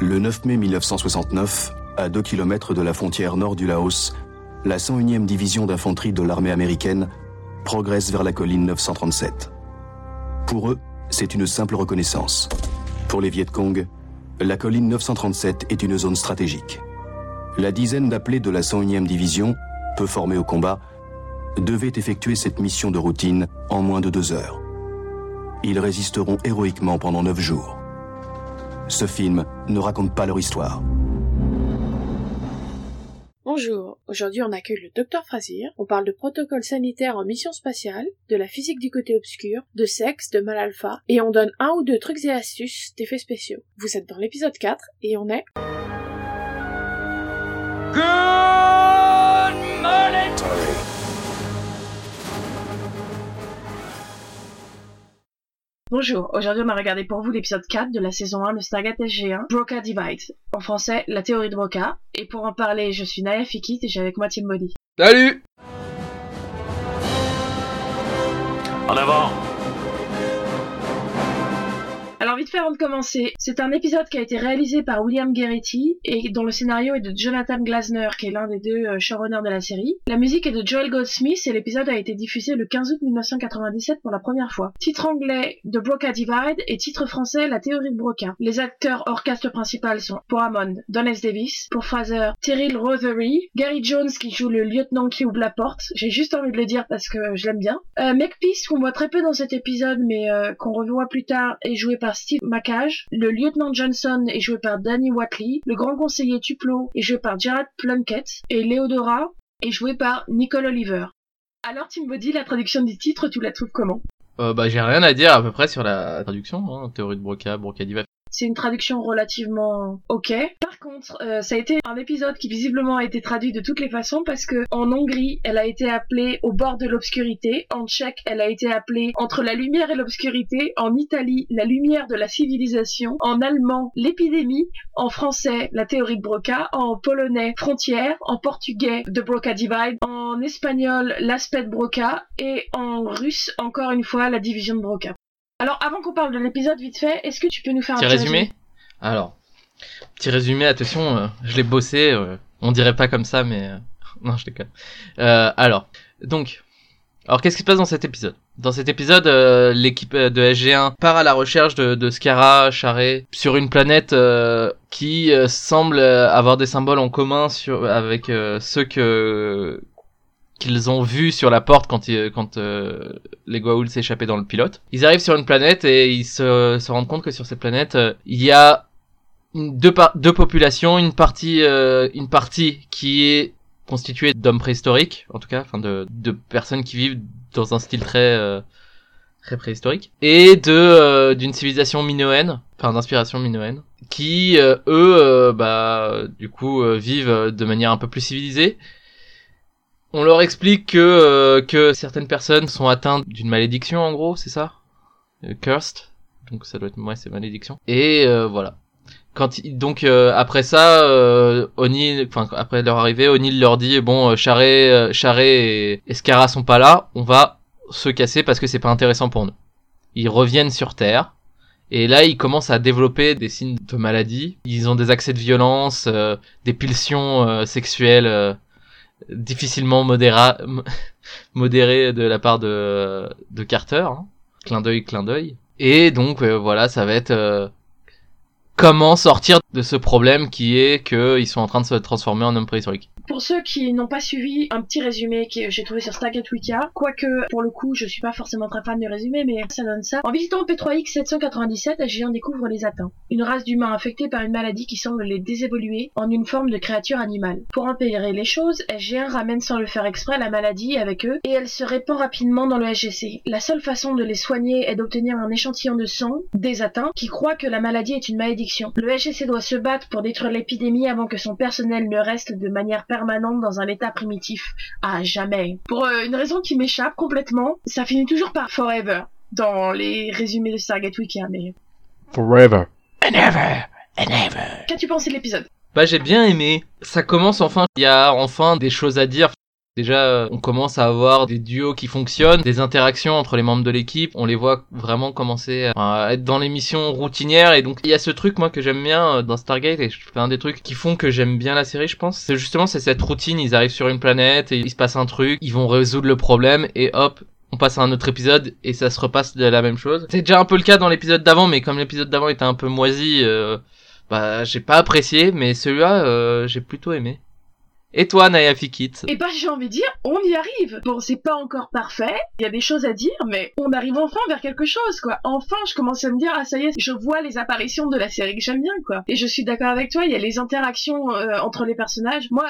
Le 9 mai 1969, à 2 km de la frontière nord du Laos, la 101e division d'infanterie de l'armée américaine progresse vers la colline 937. Pour eux, c'est une simple reconnaissance. Pour les Viet Cong, la colline 937 est une zone stratégique. La dizaine d'appelés de la 101e division, peu formés au combat, devait effectuer cette mission de routine en moins de deux heures. Ils résisteront héroïquement pendant neuf jours. Ce film ne raconte pas leur histoire. Bonjour, aujourd'hui on accueille le docteur Frazier, on parle de protocole sanitaire en mission spatiale, de la physique du côté obscur, de sexe, de mal alpha, et on donne un ou deux trucs et astuces d'effets spéciaux. Vous êtes dans l'épisode 4, et on est... Bonjour, aujourd'hui on a regardé pour vous l'épisode 4 de la saison 1 de Stargate SG1, Broca Divide. En français, la théorie de Broca. Et pour en parler, je suis Naya Fikit et j'ai avec moi Tim Body. Salut En avant Alors vite fait avant de commencer, c'est un épisode qui a été réalisé par William Gueretti et dont le scénario est de Jonathan Glasner qui est l'un des deux euh, showrunners de la série. La musique est de Joel Goldsmith et l'épisode a été diffusé le 15 août 1997 pour la première fois. Titre anglais de Broca Divide et titre français La théorie de Broca. Les acteurs hors cast principal sont pour Hammond, Don. Davis, pour Fraser, Terrell Rothery, Gary Jones qui joue le lieutenant qui ouvre la porte, j'ai juste envie de le dire parce que je l'aime bien. Euh, Peace qu'on voit très peu dans cet épisode mais euh, qu'on revoit plus tard est joué par Macage, le lieutenant Johnson est joué par Danny Watley, le grand conseiller Tuplo est joué par Jared Plunkett et Leodora est joué par Nicole Oliver. Alors Tim Body, la traduction du titre, tu la trouves comment? Euh, Bah j'ai rien à dire à peu près sur la traduction, hein, théorie de Broca, Broca Diva. C'est une traduction relativement ok. Par contre, euh, ça a été un épisode qui visiblement a été traduit de toutes les façons parce que en Hongrie, elle a été appelée au bord de l'obscurité. En Tchèque, elle a été appelée entre la lumière et l'obscurité. En Italie, la lumière de la civilisation. En allemand, l'épidémie. En français, la théorie de Broca. En polonais, frontière. En portugais, The Broca Divide. En espagnol, l'aspect de Broca. Et en russe, encore une fois, la division de Broca. Alors, avant qu'on parle de l'épisode, vite fait, est-ce que tu peux nous faire un petit résumé Alors, petit résumé, attention, euh, je l'ai bossé, euh, on dirait pas comme ça, mais... euh, non, je déconne. Alors, donc... Alors, qu'est-ce qui se passe dans cet épisode? Dans cet épisode, l'équipe de SG1 part à la recherche de, de Scara, Charret, sur une planète qui semble avoir des symboles en commun sur, avec ceux que qu'ils ont vus sur la porte quand, ils- euh, les Goa'uld s'échappaient dans le pilote. Ils arrivent sur une planète et ils se, rendent compte que sur cette planète, euh, il y a deux, populations, une partie, euh, une partie qui est constituée d'hommes préhistoriques, en tout cas, enfin de, personnes qui vivent dans un style très très préhistorique, et de d'une civilisation minoenne, enfin d'inspiration minoenne, qui eux, bah du coup, vivent de manière un peu plus civilisée. On leur explique que euh, que certaines personnes sont atteintes d'une malédiction, en gros, c'est ça, Euh, cursed. Donc ça doit être ouais, c'est malédiction. Et euh, voilà. Quand donc euh, après ça, euh, O'Neill, enfin après leur arrivée, O'Neill leur dit bon, euh, Charret et, et Scara sont pas là, on va se casser parce que c'est pas intéressant pour nous. Ils reviennent sur Terre. Et là, ils commencent à développer des signes de maladie. Ils ont des accès de violence, des pulsions sexuelles difficilement modéra mo- modérées de la part de, Carter. hein. Clin d'œil, clin d'œil. Et donc, euh, voilà, ça va être euh, comment sortir de ce problème qui est qu'ils sont en train de se transformer en hommes préhistoriques. Pour ceux qui n'ont pas suivi, un petit résumé que j'ai trouvé sur Stargate Wikia. Quoique, pour le coup, je suis pas forcément très fan du résumé, mais ça donne ça. En visitant P3X 797, SG1 découvre les atteints. Une race d'humains infectés par une maladie qui semble les désévoluer en une forme de créature animale. Pour empirer les choses, SG1 ramène sans le faire exprès la maladie avec eux et elle se répand rapidement dans le SGC. La seule façon de les soigner est d'obtenir un échantillon de sang des atteints qui croient que la maladie est une malédiction. Le SGC doit se battre pour détruire l'épidémie avant que son personnel ne reste de manière permanente dans un état primitif. À jamais. Pour euh, une raison qui m'échappe complètement, ça finit toujours par forever dans les résumés de Stargate Wiki, mais Forever. qu'as-tu pensé de l'épisode? Bah j'ai bien aimé. Ça commence enfin, il y a enfin des choses à dire. Déjà, on commence à avoir des duos qui fonctionnent, des interactions entre les membres de l'équipe. On les voit vraiment commencer à être dans les missions routinières. Et donc, il y a ce truc, moi, que j'aime bien euh, dans Stargate. Et c'est un des trucs qui font que j'aime bien la série, je pense. C'est justement, c'est cette routine. Ils arrivent sur une planète et il se passe un truc. Ils vont résoudre le problème et hop, on passe à un autre épisode et ça se repasse de la même chose. C'est déjà un peu le cas dans l'épisode d'avant, mais comme l'épisode d'avant était un peu moisi, euh, bah j'ai pas apprécié, mais celui-là euh, j'ai plutôt aimé. Et toi, Naya Fikit? Et bah j'ai envie de dire, on y arrive. Bon, c'est pas encore parfait, il y a des choses à dire, mais on arrive enfin vers quelque chose, quoi. Enfin, je commence à me dire, ah ça y est, je vois les apparitions de la série que j'aime bien, quoi. Et je suis d'accord avec toi, il y a les interactions euh, entre les personnages. Moi,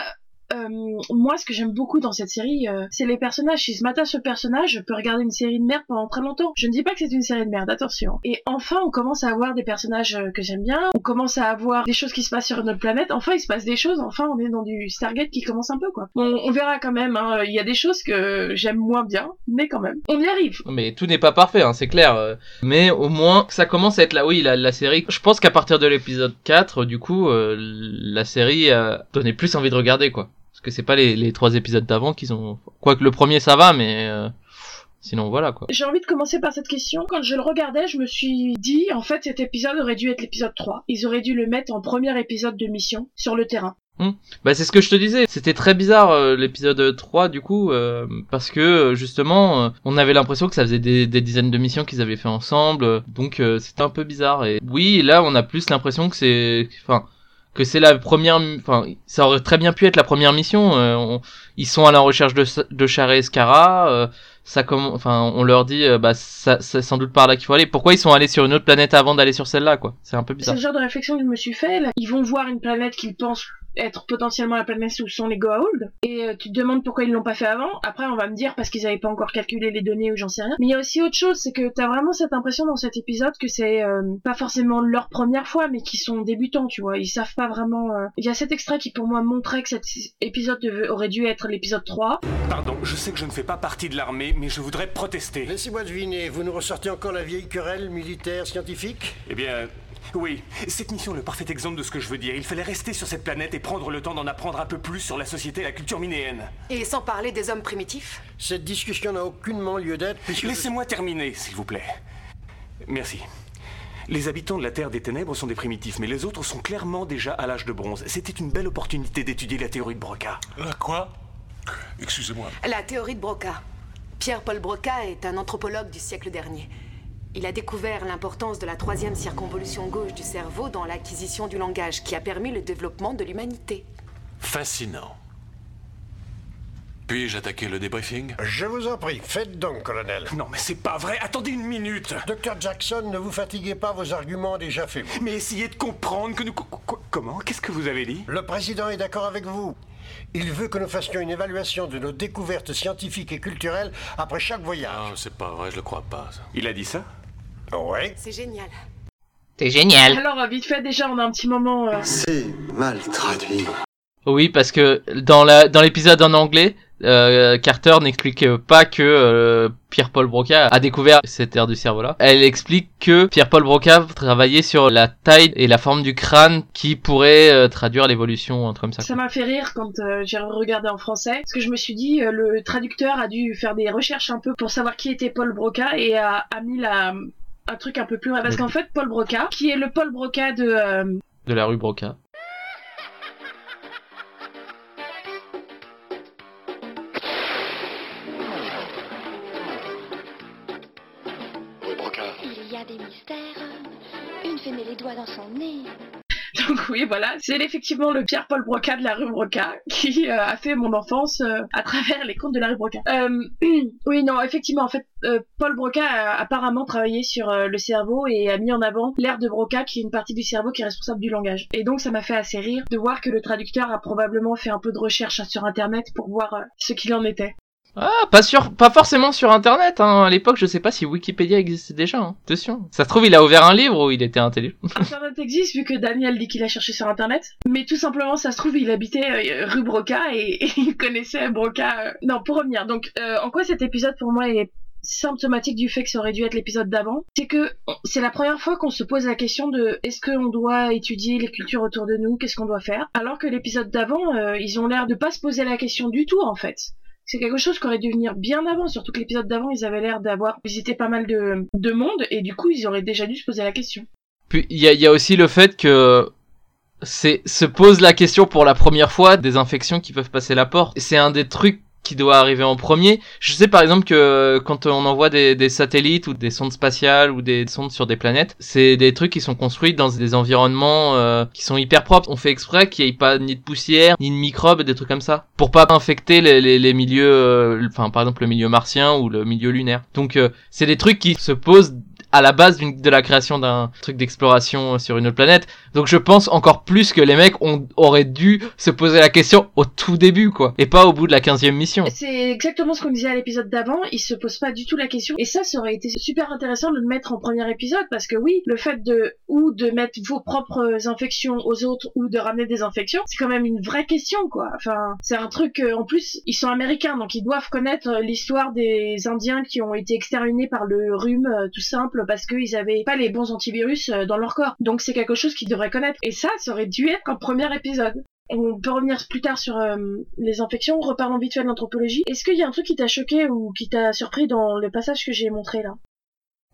euh, moi, ce que j'aime beaucoup dans cette série, euh, c'est les personnages. Si je m'attache au personnage, je peux regarder une série de merde pendant très longtemps. Je ne dis pas que c'est une série de merde, attention. Et enfin, on commence à avoir des personnages euh, que j'aime bien. On commence à avoir des choses qui se passent sur notre planète. Enfin, il se passe des choses. Enfin, on est dans du Stargate qui commence un peu, quoi. Bon, on verra quand même. Hein. Il y a des choses que j'aime moins bien, mais quand même, on y arrive. Mais tout n'est pas parfait, hein, c'est clair. Mais au moins, ça commence à être là. Oui, la, la série. Je pense qu'à partir de l'épisode 4, du coup, la série a donné plus envie de regarder, quoi. Parce que c'est pas les, les trois épisodes d'avant qu'ils ont. Quoique le premier ça va, mais euh, sinon voilà quoi. J'ai envie de commencer par cette question. Quand je le regardais, je me suis dit, en fait, cet épisode aurait dû être l'épisode 3. Ils auraient dû le mettre en premier épisode de mission, sur le terrain. Hum. Bah c'est ce que je te disais, c'était très bizarre euh, l'épisode 3 du coup, euh, parce que justement on avait l'impression que ça faisait des, des dizaines de missions qu'ils avaient fait ensemble, donc c'était un peu bizarre. Et oui, là on a plus l'impression que c'est... Enfin, que c'est la première, enfin, ça aurait très bien pu être la première mission. Euh, ils sont à la recherche de, de Char et Escara. Euh, ça comme, enfin, on leur dit, euh, bah, ça, c'est sans doute par là qu'il faut aller. Pourquoi ils sont allés sur une autre planète avant d'aller sur celle-là, quoi? C'est un peu bizarre. C'est le genre de réflexion que je me suis fait. Ils vont voir une planète qu'ils pensent être potentiellement la planète où sont les Goa'uld et euh, tu te demandes pourquoi ils l'ont pas fait avant. Après on va me dire parce qu'ils avaient pas encore calculé les données ou j'en sais rien. Mais il y a aussi autre chose, c'est que t'as vraiment cette impression dans cet épisode que c'est euh, pas forcément leur première fois, mais qu'ils sont débutants, tu vois. Ils savent pas vraiment. euh. Il y a cet extrait qui pour moi montrait que cet épisode aurait dû être l'épisode 3. Pardon, je sais que je ne fais pas partie de l'armée, mais je voudrais protester. Laissez-moi deviner, vous nous ressortez encore la vieille querelle militaire scientifique? Eh bien, oui, cette mission est le parfait exemple de ce que je veux dire. Il fallait rester sur cette planète et prendre le temps d'en apprendre un peu plus sur la société et la culture minéenne. Et sans parler des hommes primitifs Cette discussion n'a aucunement lieu d'être puisque... Laissez-moi terminer, s'il vous plaît. Merci. Les habitants de la Terre des Ténèbres sont des primitifs, mais les autres sont clairement déjà à l'âge de bronze. C'était une belle opportunité d'étudier la théorie de Broca. Euh, quoi? Excusez-moi. La théorie de Broca. Pierre-Paul Broca est un anthropologue du siècle dernier. Il a découvert l'importance de la troisième circonvolution gauche du cerveau dans l'acquisition du langage qui a permis le développement de l'humanité. Fascinant. Puis-je attaquer le débriefing? Je vous en prie, faites donc, colonel. Non, mais c'est pas vrai. Attendez une minute. Docteur Jackson, ne vous fatiguez pas, vos arguments déjà faits. Mais essayez de comprendre que nous... Comment? Qu'est-ce que vous avez dit? Le président est d'accord avec vous. Il veut que nous fassions une évaluation de nos découvertes scientifiques et culturelles après chaque voyage. Non, c'est pas vrai, je le crois pas. ça. Il a dit ça? Oui. C'est génial. C'est génial. Alors vite fait déjà, on a un petit moment. euh, C'est mal traduit. Oui, parce que dans la dans l'épisode en anglais, euh, Carter n'explique pas que euh, Pierre-Paul Broca a découvert cette aire du cerveau-là. Elle explique que Pierre-Paul Broca travaillait sur la taille et la forme du crâne qui pourrait euh, traduire l'évolution, un truc comme ça. Ça m'a fait rire quand euh, j'ai regardé en français, parce que je me suis dit, euh, le traducteur a dû faire des recherches un peu pour savoir qui était Paul Broca et a, a mis la, un truc un peu plus vrai. Parce qu'en fait, Paul Broca, qui est le Paul Broca de... euh, De la rue Broca. Il y a des mystères. Une fait met les doigts dans son nez. Oui, voilà, c'est effectivement le Pierre-Paul Broca de la rue Broca qui euh, a fait mon enfance euh, à travers les contes de la rue Broca. Euh, oui, non, effectivement, en fait, Paul Broca a apparemment travaillé sur le cerveau et a mis en avant l'aire de Broca, qui est une partie du cerveau qui est responsable du langage. Et donc ça m'a fait assez rire de voir que le traducteur a probablement fait un peu de recherche sur Internet pour voir ce qu'il en était. Ah, pas sur, pas forcément sur Internet. Hein. À l'époque, je sais pas si Wikipédia existait déjà. Hein. Attention. Ça se trouve, il a ouvert un livre où il était intelligent. Internet existe vu que Daniel dit qu'il a cherché sur Internet, mais tout simplement ça se trouve il habitait euh, rue Broca et, et il connaissait Broca. euh. Non, pour revenir, donc euh, en quoi cet épisode pour moi est symptomatique du fait que ça aurait dû être l'épisode d'avant, c'est que c'est la première fois qu'on se pose la question de est-ce qu'on doit étudier les cultures autour de nous, qu'est-ce qu'on doit faire, alors que l'épisode d'avant, euh, ils ont l'air de pas se poser la question du tout en fait. C'est quelque chose qui aurait dû venir bien avant, surtout que l'épisode d'avant, ils avaient l'air d'avoir visité pas mal de, de monde, et du coup, ils auraient déjà dû se poser la question. Puis il y a, y a aussi le fait que c'est se pose la question pour la première fois des infections qui peuvent passer la porte. C'est un des trucs qui doit arriver en premier. Je sais par exemple que quand on envoie des, des satellites ou des sondes spatiales ou des sondes sur des planètes, c'est des trucs qui sont construits dans des environnements euh, qui sont hyper propres. On fait exprès qu'il n'y ait pas ni de poussière, ni de microbes, des trucs comme ça, pour pas infecter les, les, les milieux, euh, enfin par exemple le milieu martien ou le milieu lunaire. Donc euh, c'est des trucs qui se posent à la base de la création d'un truc d'exploration sur une autre planète. Donc je pense encore plus que les mecs ont, auraient dû se poser la question au tout début, quoi. Et pas au bout de la 15 mission. C'est exactement ce qu'on disait à l'épisode d'avant, ils se posent pas du tout la question, et ça, ça aurait été super intéressant de le mettre en premier épisode, parce que oui, le fait de, ou de mettre vos propres infections aux autres, ou de ramener des infections, c'est quand même une vraie question, quoi. Enfin, c'est un truc, euh, en plus, ils sont américains, donc ils doivent connaître euh, l'histoire des Indiens qui ont été exterminés par le rhume, euh, tout simple, parce qu'ils avaient pas les bons antivirus euh, dans leur corps. Donc c'est quelque chose qu'ils devraient connaître. Et ça, ça aurait dû être en premier épisode. On peut revenir plus tard sur euh, les infections, reparlons vite fait de l'anthropologie. Est-ce qu'il y a un truc qui t'a choqué ou qui t'a surpris dans le passage que j'ai montré là?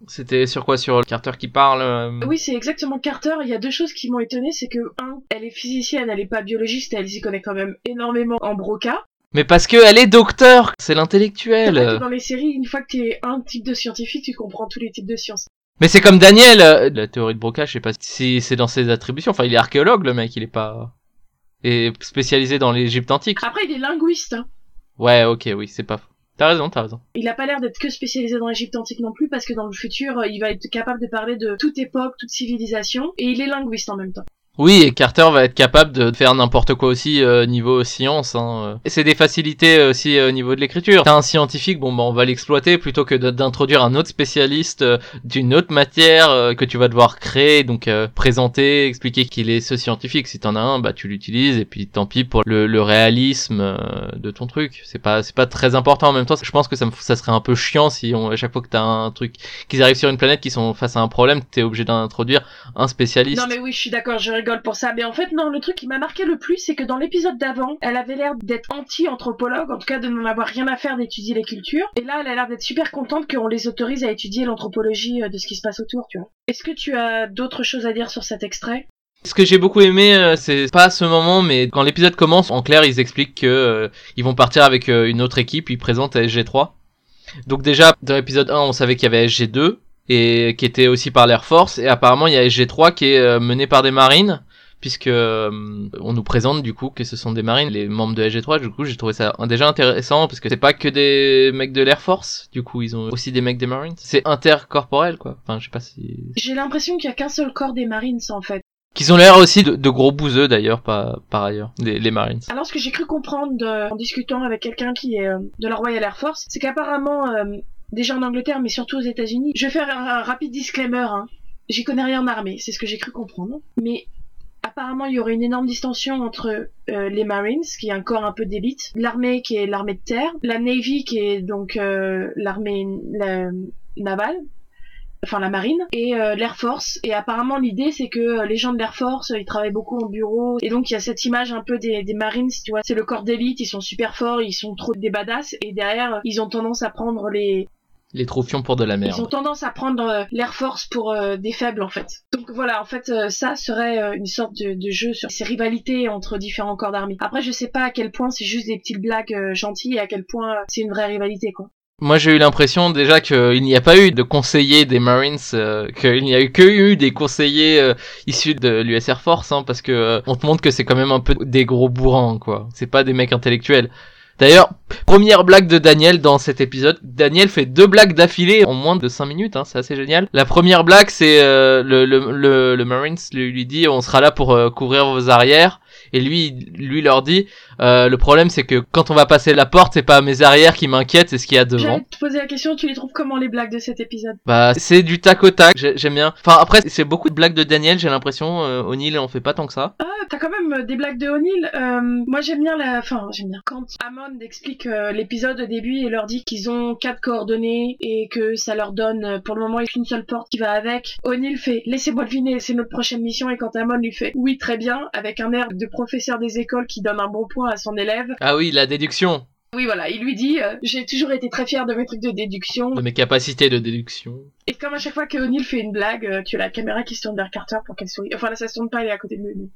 C'était sur quoi? Sur Carter qui parle euh, Oui, c'est exactement Carter. Il y a deux choses qui m'ont étonné, c'est que un, elle est physicienne, elle est pas biologiste, elle s'y connaît quand même énormément en broca. Mais parce que elle est docteur, c'est l'intellectuel. dans les séries, une fois que t'es un type de scientifique, tu comprends tous les types de sciences. Mais c'est comme Daniel, euh, la théorie de Broca, je sais pas si c'est dans ses attributions. Enfin, il est archéologue, le mec, il est pas et spécialisé dans l'Égypte antique. Après, il est linguiste. hein. Ouais, ok, oui, c'est pas faux. T'as raison, t'as raison. Il a pas l'air d'être que spécialisé dans l'Égypte antique non plus, parce que dans le futur, euh, il va être capable de parler de toute époque, toute civilisation, et il est linguiste en même temps. Oui, et Carter va être capable de faire n'importe quoi aussi euh, niveau science. Hein. Et c'est des facilités euh, aussi au niveau de l'écriture. T'as un scientifique, bon bah on va l'exploiter plutôt que d'introduire un autre spécialiste euh, d'une autre matière euh, que tu vas devoir créer, donc euh, présenter, expliquer qu'il est ce scientifique. Si t'en as un, bah tu l'utilises et puis tant pis pour le, le réalisme euh, de ton truc. C'est pas c'est pas très important en même temps. Je pense que ça, me, ça serait un peu chiant si on, à chaque fois que t'as un truc qu'ils arrivent sur une planète qui sont face à un problème, t'es obligé d'introduire un spécialiste. Non mais oui, je suis d'accord, pour ça. Mais en fait, non, le truc qui m'a marqué le plus, c'est que dans l'épisode d'avant, elle avait l'air d'être anti-anthropologue, en tout cas de n'en avoir rien à faire d'étudier les cultures. Et là, elle a l'air d'être super contente qu'on les autorise à étudier l'anthropologie euh, de ce qui se passe autour, tu vois. Est-ce que tu as d'autres choses à dire sur cet extrait? Ce que j'ai beaucoup aimé, euh, c'est pas à ce moment, mais quand l'épisode commence, en clair, ils expliquent que euh, ils vont partir avec une autre équipe, ils présentent SG3. Donc déjà, dans l'épisode 1, on savait qu'il y avait SG2, et qui était aussi par l'Air Force, et apparemment il y a SG3 qui est euh, mené par des marines, puisque euh, on nous présente du coup que ce sont des marines, les membres de SG3, du coup j'ai trouvé ça déjà intéressant, parce que c'est pas que des mecs de l'Air Force, du coup ils ont aussi des mecs des marines. C'est intercorporel quoi, enfin je sais pas si... J'ai l'impression qu'il y a qu'un seul corps des Marines, en fait. Qu'ils ont l'air aussi de, de gros bouseux d'ailleurs, par ailleurs, les, les Marines. Alors, ce que j'ai cru comprendre de- en discutant avec quelqu'un qui est euh, de la Royal Air Force, c'est qu'apparemment, euh, déjà en Angleterre, mais surtout aux États-Unis, je vais faire un, rapide disclaimer, hein. J'y connais rien en armée, c'est ce que j'ai cru comprendre. Mais apparemment, il y aurait une énorme distension entre euh, les Marines, qui est un corps un peu d'élite, l'armée qui est l'armée de terre, la Navy qui est donc euh, l'armée la- navale, enfin la marine et euh, l'air force. Et apparemment l'idée c'est que euh, les gens de l'air force ils travaillent beaucoup en bureau. Et donc il y a cette image un peu des, des marines tu vois. C'est le corps d'élite ils sont super forts ils sont trop des badass. Et derrière ils ont tendance à prendre les Les troufions pour de la ils ont merde. tendance à prendre euh, l'air force pour euh, des faibles en fait donc voilà en fait euh, ça serait une sorte de, de jeu sur ces rivalités entre différents corps d'armée après je sais pas à quel point c'est juste des petites blagues gentilles et à quel point c'est une vraie rivalité quoi Moi j'ai eu l'impression déjà qu'il n'y a pas eu de conseillers des Marines, euh, qu'il n'y a eu que eu des conseillers euh, issus de l'US Air Force, hein, parce que euh, on te montre que c'est quand même un peu des gros bourrins, quoi. C'est pas des mecs intellectuels. D'ailleurs, première blague de Daniel dans cet épisode. Daniel fait deux blagues d'affilée en moins de 5 minutes, hein, c'est assez génial. La première blague, c'est euh, le, le, le, Marines lui, lui dit on sera là pour euh, couvrir vos arrières. Et lui, lui leur dit, euh, le problème c'est que quand on va passer la porte, c'est pas mes arrières qui m'inquiètent, c'est ce qu'il y a devant. J'allais te poser la question, tu les trouves comment les blagues de cet épisode? Bah, c'est du tac au tac, j'ai- j'aime bien. Enfin, après, c'est beaucoup de blagues de Daniel, j'ai l'impression. Euh, O'Neill en fait pas tant que ça. Ah, t'as quand même euh, des blagues de O'Neill. Euh, moi, j'aime bien la. Enfin, j'aime bien. Quand Hammond explique euh, l'épisode au début et leur dit qu'ils ont quatre coordonnées et que ça leur donne euh, pour le moment qu'une seule porte qui va avec, O'Neill fait Laissez-moi deviner, c'est notre prochaine mission. Et quand Hammond lui fait Oui, très bien, avec un air de professeur des écoles qui donne un bon point à son élève. Ah oui, la déduction, Oui, voilà, il lui dit euh, J'ai toujours été très fier de mes trucs de déduction. de mes capacités de déduction. Et comme à chaque fois que O'Neill fait une blague, euh, tu as la caméra qui se tourne vers Carter pour qu'elle sourie. Enfin là, ça se tourne pas, elle est à côté de lui.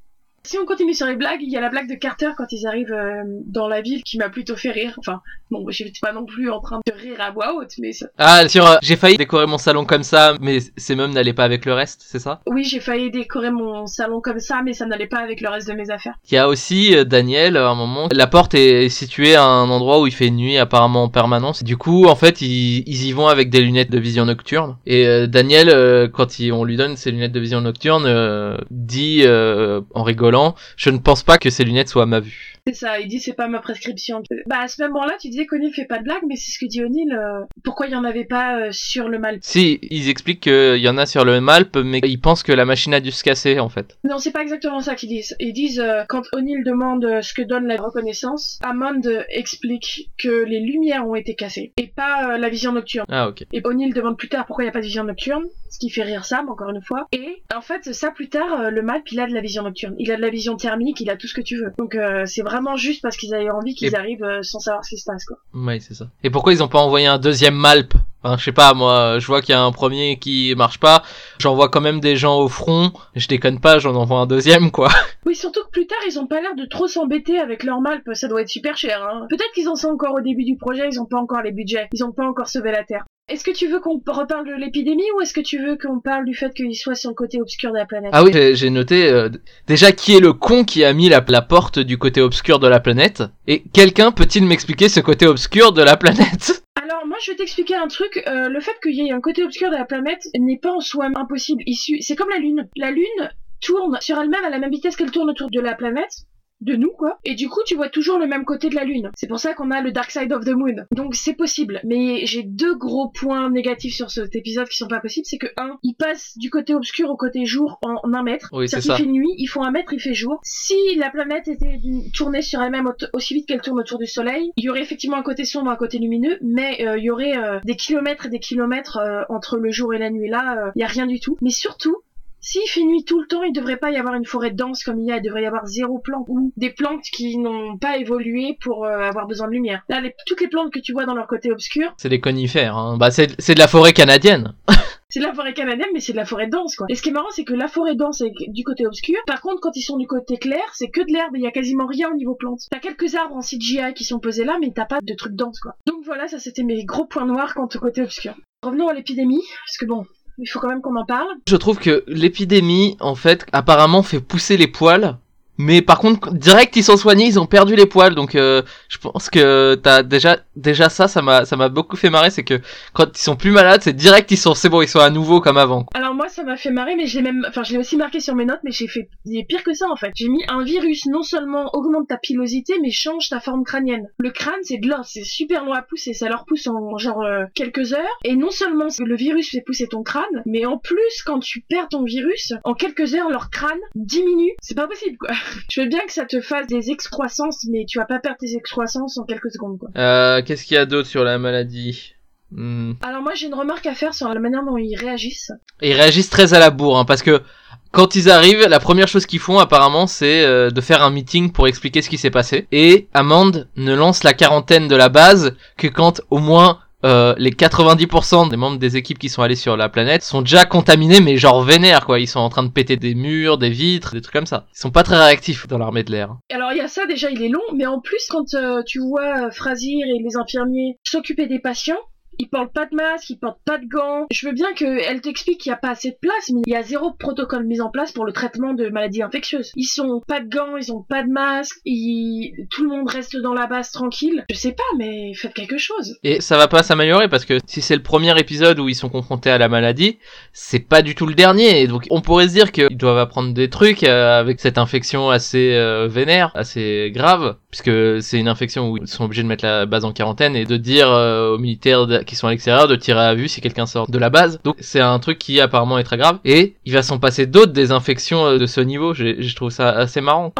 Si on continue sur les blagues, il y a la blague de Carter quand ils arrivent euh, dans la ville qui m'a plutôt fait rire. Enfin, bon, j'étais pas non plus en train de rire à voix haute, mais ça... Ah, sur, euh, j'ai failli décorer mon salon comme ça, mais ces meubles n'allaient pas avec le reste, c'est ça? Oui, j'ai failli décorer mon salon comme ça, mais ça n'allait pas avec le reste de mes affaires. Il y a aussi euh, Daniel, à un moment, la porte est située à un endroit où il fait nuit apparemment en permanence. Du coup, en fait, ils, ils y vont avec des lunettes de vision nocturne. Et Daniel, quand il- on lui donne ses lunettes de vision nocturne, dit en rigolant, je ne pense pas que ces lunettes soient à ma vue. C'est ça, il dit c'est pas ma prescription. Bah à ce moment-là, tu disais qu'O'Neill fait pas de blague, mais c'est ce que dit O'Neill. euh, pourquoi il y en avait pas euh, sur le mal Si, ils expliquent qu'il y en a sur le Malp, mais ils pensent que la machine a dû se casser, en fait. Non, c'est pas exactement ça qu'ils disent. Ils disent, euh, quand O'Neill demande euh, ce que donne la reconnaissance, Hammond explique que les lumières ont été cassées, et pas la vision nocturne. Ah, ok. Et O'Neill demande plus tard pourquoi il n'y a pas de vision nocturne, ce qui fait rire Sam, encore une fois. Et en fait, ça plus tard, le Malp, il a de la vision nocturne. Il a de la vision thermique, il a tout ce que tu veux. Donc c'est vraiment juste parce qu'ils avaient envie qu'ils Et- arrivent euh, sans savoir ce qui se passe, quoi. Oui, c'est ça. Et pourquoi ils ont pas envoyé un deuxième Malp? Enfin, je sais pas, moi, je vois qu'il y a un premier qui marche pas, j'envoie quand même des gens au front, je déconne pas, j'en envoie un deuxième, quoi. Oui, surtout que plus tard, ils ont pas l'air de trop s'embêter avec leur Malp, ça doit être super cher, hein. Peut-être qu'ils en sont encore au début du projet, ils ont pas encore les budgets, ils ont pas encore sauvé la Terre. Est-ce que tu veux qu'on reparle de l'épidémie ou est-ce que tu veux qu'on parle du fait qu'ils soient sur le côté obscur de la planète? Ah oui, j'ai- noté, euh, déjà, qui est le con qui a mis la, la porte du côté obscur de la planète? Et quelqu'un peut-il m'expliquer ce côté obscur de la planète? je vais t'expliquer un truc, euh, le fait qu'il y ait un côté obscur de la planète n'est pas en soi impossible, c'est comme la Lune. La Lune tourne sur elle-même à la même vitesse qu'elle tourne autour de la planète, de nous quoi, et du coup tu vois toujours le même côté de la Lune. C'est pour ça qu'on a le Dark Side of the Moon. Donc c'est possible, mais j'ai deux gros points négatifs sur cet épisode qui sont pas possibles, c'est que un, il passe du côté obscur au côté jour en, en un mètre. Oui, c'est ça. fait nuit, il faut un mètre, il fait jour. Si la planète était tournée sur elle-même au- aussi vite qu'elle tourne autour du Soleil, il y aurait effectivement un côté sombre, un côté lumineux, mais euh, il y aurait euh, des kilomètres et des kilomètres euh, entre le jour et la nuit. Là, il y a rien du tout. Mais surtout, s'il fait nuit tout le temps, il devrait pas y avoir une forêt dense comme il y a, il devrait y avoir zéro plante ou des plantes qui n'ont pas évolué pour euh, avoir besoin de lumière. Là, les- toutes les plantes que tu vois dans leur côté obscur, C'est des conifères, hein. Bah, c'est de la forêt canadienne. c'est de la forêt canadienne, mais c'est de la forêt dense, quoi. Et ce qui est marrant, c'est que la forêt dense est du côté obscur. Par contre, quand ils sont du côté clair, c'est que de l'herbe et il y a quasiment rien au niveau plantes. T'as quelques arbres en CGI qui sont posés là, mais t'as pas de trucs denses, quoi. Donc voilà, ça c'était mes gros points noirs quant au côté obscur. Revenons à l'épidémie, parce que bon, il faut quand même qu'on en parle. Je trouve que l'épidémie, en fait, apparemment fait pousser les poils. Mais par contre, direct ils sont soignés, ils ont perdu les poils. Donc euh, je pense que t'as déjà déjà ça, ça m'a ça m'a beaucoup fait marrer, c'est que quand ils sont plus malades, c'est direct ils sont c'est bon, ils sont à nouveau comme avant. Alors moi, ça m'a fait marrer, mais je l'ai même, enfin, je l'ai aussi marqué sur mes notes, mais j'ai fait il est pire que ça en fait. J'ai mis un virus non seulement augmente ta pilosité, mais change ta forme crânienne. Le crâne, c'est de l'os, c'est super long à pousser, ça leur pousse en genre euh, quelques heures. Et non seulement le virus fait pousser ton crâne, mais en plus, quand tu perds ton virus, en quelques heures, leur crâne diminue. C'est pas possible quoi. Je veux bien que ça te fasse des excroissances, mais tu vas pas perdre tes excroissances en quelques secondes quoi. Euh, Qu'est-ce qu'il y a d'autre sur la maladie Hmm. Alors moi, j'ai une remarque à faire sur la manière dont ils réagissent. Ils réagissent très à la bourre, hein, parce que quand ils arrivent, la première chose qu'ils font apparemment, c'est euh, de faire un meeting pour expliquer ce qui s'est passé. Et Amand ne lance la quarantaine de la base que quand au moins euh, les 90% des membres des équipes qui sont allés sur la planète sont déjà contaminés, mais genre vénères quoi. Ils sont en train de péter des murs, des vitres, des trucs comme ça. Ils sont pas très réactifs dans l'armée de l'air. Alors il y a ça déjà, il est long, mais en plus quand euh, tu vois euh, Frasier et les infirmiers s'occuper des patients, Ils portent pas de masque, ils portent pas de gants. Je veux bien qu'elle t'explique qu'il y a pas assez de place, mais il y a zéro protocole mis en place pour le traitement de maladies infectieuses. Ils sont pas de gants, ils ont pas de masque, ils... tout le monde reste dans la base tranquille. Je sais pas, mais faites quelque chose. Et ça va pas s'améliorer parce que si c'est le premier épisode où ils sont confrontés à la maladie, c'est pas du tout le dernier. Donc on pourrait se dire qu'ils doivent apprendre des trucs euh, avec cette infection assez euh, vénère, assez grave, puisque c'est une infection où ils sont obligés de mettre la base en quarantaine et de dire euh, aux militaires qui sont à l'extérieur de tirer à vue si quelqu'un sort de la base. Donc c'est un truc qui apparemment est très grave. Et il va s'en passer d'autres des infections euh, de ce niveau. Je trouve ça assez marrant.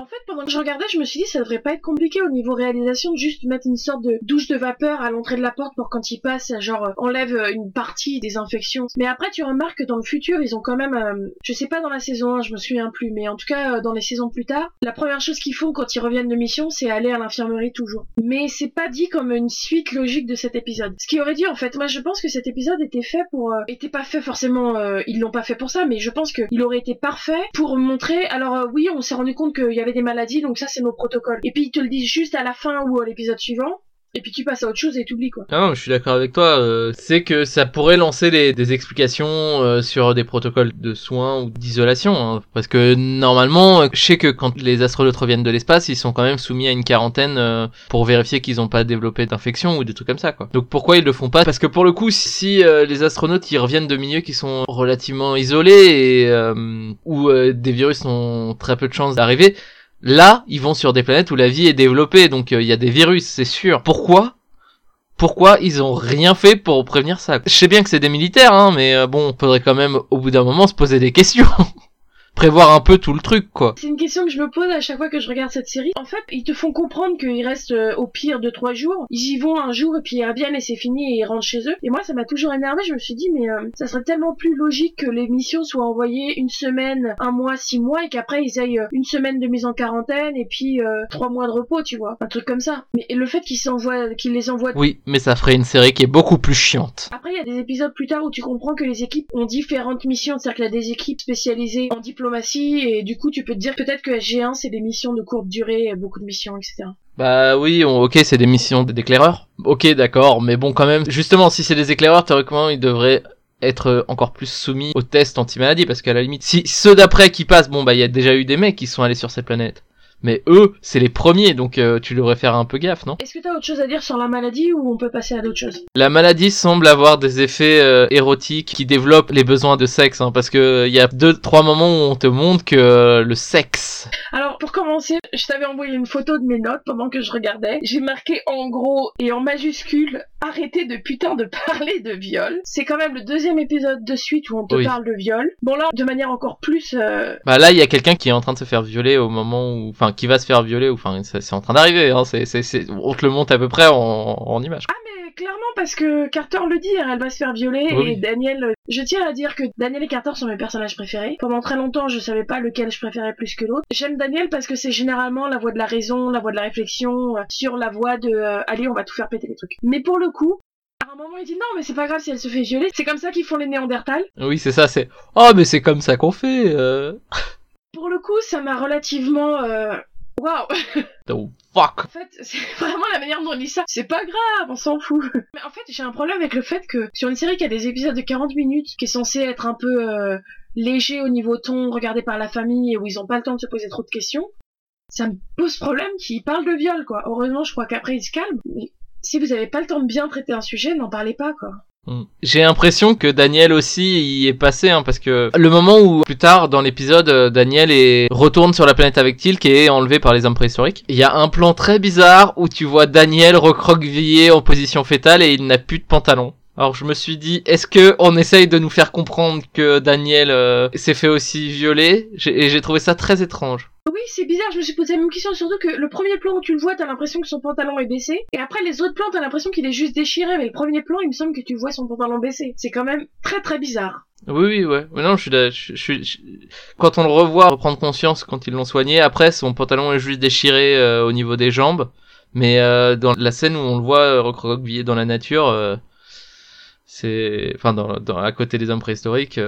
Que je regardais, je me suis dit ça devrait pas être compliqué au niveau réalisation de juste mettre une sorte de douche de vapeur à l'entrée de la porte pour quand il passe, genre euh, enlève euh, une partie des infections. Mais après, tu remarques que dans le futur, ils ont quand même, euh, je sais pas dans la saison 1, je me souviens plus, mais en tout cas euh, dans les saisons plus tard, la première chose qu'ils font quand ils reviennent de mission, c'est aller à l'infirmerie toujours. Mais c'est pas dit comme une suite logique de cet épisode. Ce qui aurait dû en fait, moi je pense que cet épisode était fait pour, euh, était pas fait forcément, euh, ils l'ont pas fait pour ça, mais je pense qu'il aurait été parfait pour montrer. Alors oui, on s'est rendu compte qu'il y avait des maladies, donc ça c'est nos protocoles. Et puis ils te le disent juste à la fin ou à l'épisode suivant. Et puis tu passes à autre chose et t'oublies quoi. Ah non, je suis d'accord avec toi. euh, c'est que ça pourrait lancer des, explications euh, sur des protocoles de soins ou d'isolation. hein. parce que normalement, euh, je sais que quand les astronautes reviennent de l'espace, ils sont quand même soumis à une quarantaine euh, pour vérifier qu'ils n'ont pas développé d'infection ou des trucs comme ça. quoi. Donc pourquoi ils le font pas? Parce que pour le coup, si euh, les astronautes ils reviennent de milieux qui sont relativement isolés et euh, où des virus ont très peu de chances d'arriver, Là, ils vont sur des planètes où la vie est développée, donc euh, il y a des virus, c'est sûr. Pourquoi? Pourquoi ils ont rien fait pour prévenir ça? Je sais bien que c'est des militaires, hein, mais euh, bon, faudrait quand même au bout d'un moment se poser des questions. Prévoir un peu tout le truc, quoi. C'est une question que je me pose à chaque fois que je regarde cette série. En fait, ils te font comprendre qu'ils restent euh, au pire de trois jours. Ils y vont un jour et puis ils reviennent et c'est fini et ils rentrent chez eux. Et moi, ça m'a toujours énervé. Je me suis dit, mais euh, ça serait tellement plus logique que les missions soient envoyées une semaine, un mois, six mois et qu'après ils aillent euh, une semaine de mise en quarantaine et puis euh, trois mois de repos, tu vois. Un truc comme ça. Mais le fait qu'ils s'envoient, qu'ils les envoient Oui, mais ça ferait une série qui est beaucoup plus chiante. après, il y a des épisodes plus tard où tu comprends que les équipes ont différentes missions, c'est-à-dire qu'il y a des équipes spécialisées en et du coup, tu peux te dire peut-être que SG1, c'est des missions de courte durée, beaucoup de missions, etc. Bah oui, on- ok, c'est des missions d'éclaireurs. Ok, d'accord, mais bon, quand même, justement, si c'est des éclaireurs, théoriquement, ils devraient être euh, encore plus soumis aux tests anti-maladie, parce qu'à la limite, si ceux d'après qui passent, bon, bah, il y a déjà eu des mecs qui sont allés sur cette planète. Mais eux, c'est les premiers, donc euh, tu devrais faire un peu gaffe, non? Est-ce que t'as autre chose à dire sur la maladie ou on peut passer à d'autres choses? La maladie semble avoir des effets euh, érotiques qui développent les besoins de sexe, hein, parce que il y a deux, trois moments où on te montre que euh, le sexe. Alors, pour commencer, je t'avais envoyé une photo de mes notes pendant que je regardais. J'ai marqué en gros et en majuscule arrêtez de putain de parler de viol. C'est quand même le deuxième épisode de suite où on te Oui. parle de viol. Bon là, de manière encore plus euh, Bah là, il y a quelqu'un qui est en train de se faire violer au moment où, enfin, qui va se faire violer, ou enfin, c'est en train d'arriver. Hein, c'est, on te le montre à peu près en, en image. Ah mais clairement parce que Carter le dit, hein, elle va se faire violer Oui. et Daniel, euh, je tiens à dire que Daniel et Carter sont mes personnages préférés. Pendant très longtemps, je savais pas lequel je préférais plus que l'autre. J'aime Daniel parce que c'est généralement la voix de la raison, la voix de la réflexion, euh, sur la voix de euh, allez, on va tout faire péter les trucs. Mais pour le coup, à un moment, il dit non, mais c'est pas grave si elle se fait violer. C'est comme ça qu'ils font les Néandertals. Oui, c'est ça. C'est, oh, mais c'est comme ça qu'on fait. Euh... Pour le coup, ça m'a relativement euh, Waouh Oh, fuck. En fait, c'est vraiment la manière dont on dit ça. C'est pas grave, on s'en fout. Mais en fait, j'ai un problème avec le fait que sur une série qui a des épisodes de 40 minutes, qui est censée être un peu euh, léger au niveau ton, regardé par la famille, et où ils ont pas le temps de se poser trop de questions, ça me pose problème qu'ils parlent de viol, quoi. Heureusement, je crois qu'après ils se calment. Mais si vous avez pas le temps de bien traiter un sujet, n'en parlez pas, quoi. Mm. J'ai l'impression que Daniel aussi y est passé, hein, parce que le moment où plus tard dans l'épisode, euh, Daniel est... retourne sur la planète avec Teal qui est enlevé par les hommes préhistoriques, il y a un plan très bizarre où tu vois Daniel recroquevillé en position fétale et il n'a plus de pantalon. Alors je me suis dit, est-ce que on essaye de nous faire comprendre que Daniel euh, s'est fait aussi violer? Et j'ai trouvé ça très étrange. Oui, c'est bizarre, je me suis posé la même question, surtout que le premier plan où tu le vois, t'as l'impression que son pantalon est baissé, et après les autres plans, t'as l'impression qu'il est juste déchiré, mais le premier plan, il me semble que tu vois son pantalon baissé. C'est quand même très très bizarre. Oui, oui, ouais. Non, je suis, quand on le revoit reprendre conscience quand ils l'ont soigné, après son pantalon est juste déchiré euh, au niveau des jambes, mais euh, dans la scène où on le voit euh, recroquevillé dans la nature, c'est, enfin dans, dans à côté des hommes préhistoriques,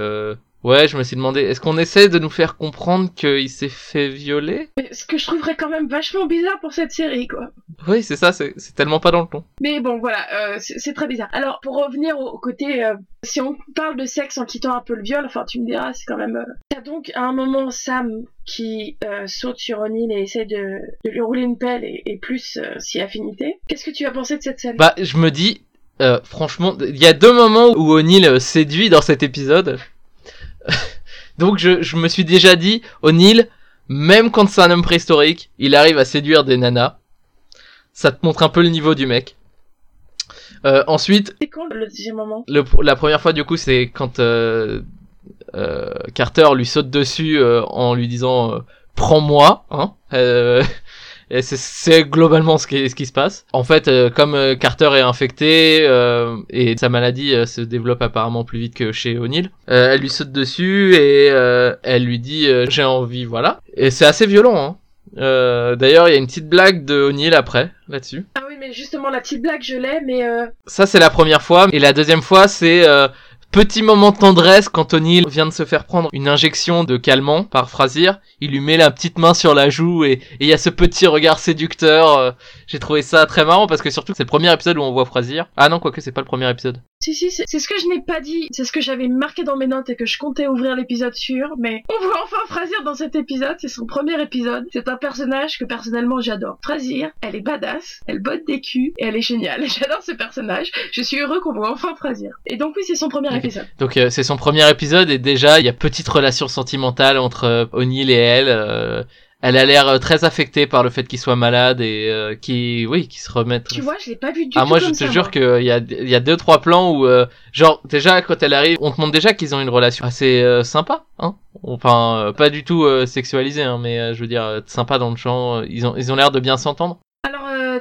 Ouais, je me suis demandé, est-ce qu'on essaie de nous faire comprendre qu'il s'est fait violer? Mais Ce que je trouverais quand même vachement bizarre pour cette série, quoi. Oui, c'est ça, c'est tellement pas dans le ton. Mais bon, voilà, euh, c'est très bizarre. Alors, pour revenir au, au côté, euh, si on parle de sexe en quittant un peu le viol, enfin, tu me diras, c'est quand même... euh, T'as donc à un moment Sam qui euh, saute sur O'Neill et essaie de, de lui rouler une pelle et, et plus si affinité. Qu'est-ce que tu as pensé de cette scène? Bah, je me dis, franchement, il y a deux moments où O'Neill séduit dans cet épisode. Donc je, je me suis déjà dit, O'Neill, même quand c'est un homme préhistorique, il arrive à séduire des nanas. Ça te montre un peu le niveau du mec. Euh, ensuite, C'est quand le deuxième moment le, la première fois du coup, c'est quand euh, euh, Carter lui saute dessus en lui disant prends-moi, hein. Et c'est- globalement ce qui, ce qui se passe. En fait, euh, comme euh, Carter est infecté euh, et sa maladie euh, se développe apparemment plus vite que chez O'Neill, elle lui saute dessus et elle lui dit j'ai envie, voilà. Et c'est assez violent. Hein. D'ailleurs, il y a une petite blague de O'Neill après là-dessus. Ah oui, mais justement, la petite blague, je l'ai, mais... Ça, c'est la première fois. Et la deuxième fois, c'est petit moment de tendresse quand O'Neill vient de se faire prendre une injection de calmant par Frasier. Il lui met la petite main sur la joue et il y a ce petit regard séducteur. euh, J'ai trouvé ça très marrant parce que surtout, c'est le premier épisode où on voit Frasier. Ah non, quoique c'est pas le premier épisode. Si, si, c'est ce que je n'ai pas dit, c'est ce que j'avais marqué dans mes notes et que je comptais ouvrir l'épisode sur, mais on voit enfin Frasier dans cet épisode, c'est son premier épisode, c'est un personnage que personnellement j'adore. Frasier, elle est badass, elle botte des culs et elle est géniale, j'adore ce personnage, je suis heureux qu'on voit enfin Frasier. Et donc oui, c'est son premier Ok. Épisode. Donc euh, c'est son premier épisode et déjà il y a petite relation sentimentale entre euh, O'Neill et elle. euh, elle a l'air euh, très affectée par le fait qu'il soit malade et euh, qui, oui, qui se remette. Tu vois, je l'ai pas vu du Ah tout moi je te ça, jure qu'il y a, il y a deux trois plans où euh, genre déjà quand elle arrive on te montre déjà qu'ils ont une relation assez euh, sympa hein enfin pas du tout euh, sexualisée hein, mais euh, je veux dire sympa dans le champ ils ont ils ont l'air de bien s'entendre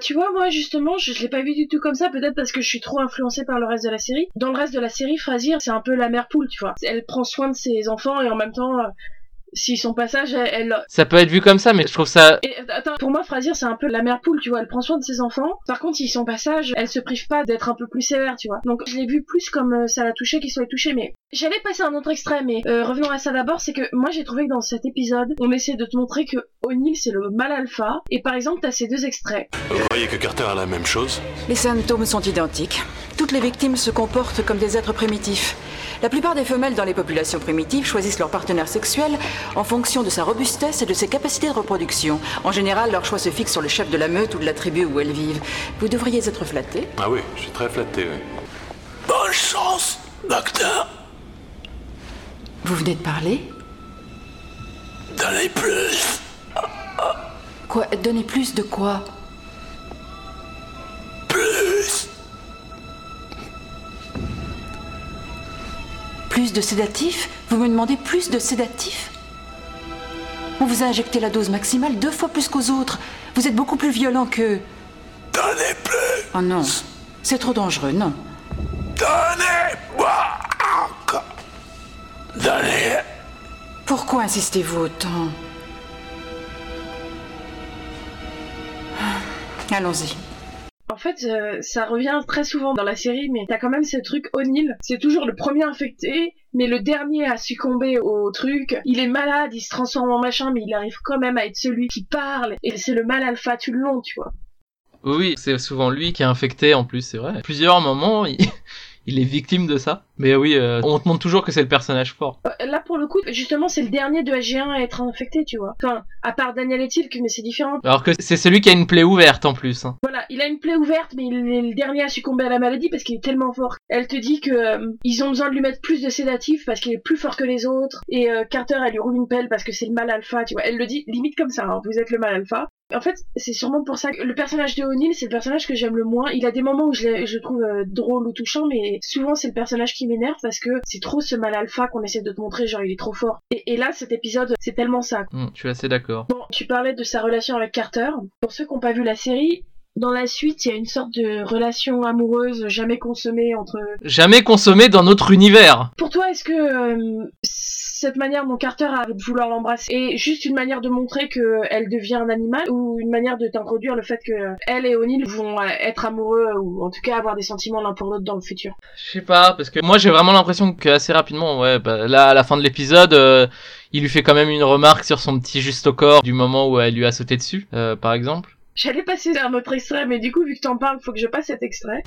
tu vois, moi, justement, je, l'ai pas vu du tout comme ça, peut-être parce que je suis trop influencée par le reste de la série. Dans le reste de la série, Frasier, c'est un peu la mère poule, tu vois. Elle prend soin de ses enfants et en même temps, euh, si son passage, elle... elle- ça peut être vu comme ça mais je trouve ça Et, attends, pour moi, Frasier, c'est un peu la mère poule, tu vois. Elle prend soin de ses enfants. Par contre, si son passage, elle se prive pas d'être un peu plus sévère, tu vois. Donc, je l'ai vu plus comme euh, ça l'a touché qu'il soit touché, mais j'allais passer un autre extrait, mais euh, revenons à ça d'abord, c'est que moi, j'ai trouvé que dans cet épisode, on essaie de te montrer que O'Neill, c'est le mal alpha, et par exemple, t'as ces deux extraits. Vous croyez que Carter a la même chose? Les symptômes sont identiques. Toutes les victimes se comportent comme des êtres primitifs. La plupart des femelles dans les populations primitives choisissent leur partenaire sexuel en fonction de sa robustesse et de ses capacités de reproduction. En général, leur choix se fixe sur le chef de la meute ou de la tribu où elles vivent. Vous devriez être flatté. Ah oui, je suis très flatté, oui. Bonne chance, docteur. Vous venez de parler Donnez plus. Quoi Donnez plus de quoi Plus. Plus de sédatifs? Vous me demandez plus de sédatifs? On vous a injecté la dose maximale deux fois plus qu'aux autres. Vous êtes beaucoup plus violent que... Donnez plus. Oh non, c'est trop dangereux, non. Donnez-moi encore. Donnez. Pourquoi insistez-vous autant? Allons-y. En fait, euh, ça revient très souvent dans la série, mais t'as quand même ce truc O'Neill. C'est toujours le premier infecté, mais le dernier à succomber au truc. Il est malade, il se transforme en machin, mais il arrive quand même à être celui qui parle. Et c'est le mal alpha tout le long, tu vois. oui c'est souvent lui qui est infecté en plus c'est vrai plusieurs moments il, il est victime de ça mais oui euh, on te montre toujours que c'est le personnage fort Là, pour le coup, justement, c'est le dernier de AG1 à être infecté, tu vois. Enfin, à part Daniel Etilk, mais c'est différent. alors que c'est celui qui a une plaie ouverte en plus hein. Voilà, il a une plaie ouverte, mais il est le dernier à succomber à la maladie parce qu'il est tellement fort. Elle te dit que euh, ils ont besoin de lui mettre plus de sédatifs parce qu'il est plus fort que les autres. Et euh, Carter, elle lui roule une pelle parce que c'est le mal alpha, tu vois. Elle le dit limite comme ça, hein, vous êtes le mal alpha. En fait, c'est sûrement pour ça que le personnage de O'Neill, c'est le personnage que j'aime le moins. Il a des moments où je, je le trouve euh, drôle ou touchant, mais souvent c'est le personnage qui m'énerve parce que c'est trop ce mal alpha qu'on essaie de te montrer, genre il est trop fort. Et, et là, cet épisode, c'est tellement ça. Hmm, je suis assez d'accord Bon, tu parlais de sa relation avec Carter. Pour ceux qui n'ont pas vu la série, dans la suite, il y a une sorte de relation amoureuse jamais consommée entre. jamais consommé dans notre univers Pour toi, est-ce que euh, cette manière dont Carter a de vouloir l'embrasser est juste une manière de montrer que elle devient un animal ou une manière de t'introduire le fait que elle et O'Neill vont être amoureux ou en tout cas avoir des sentiments l'un pour l'autre dans le futur? Je sais pas parce que moi j'ai vraiment l'impression que assez rapidement ouais bah, là à la fin de l'épisode euh, il lui fait quand même une remarque sur son petit juste au corps du moment où elle lui a sauté dessus euh, par exemple. J'allais passer un autre extrait mais du coup vu que t'en parles faut que je passe cet extrait.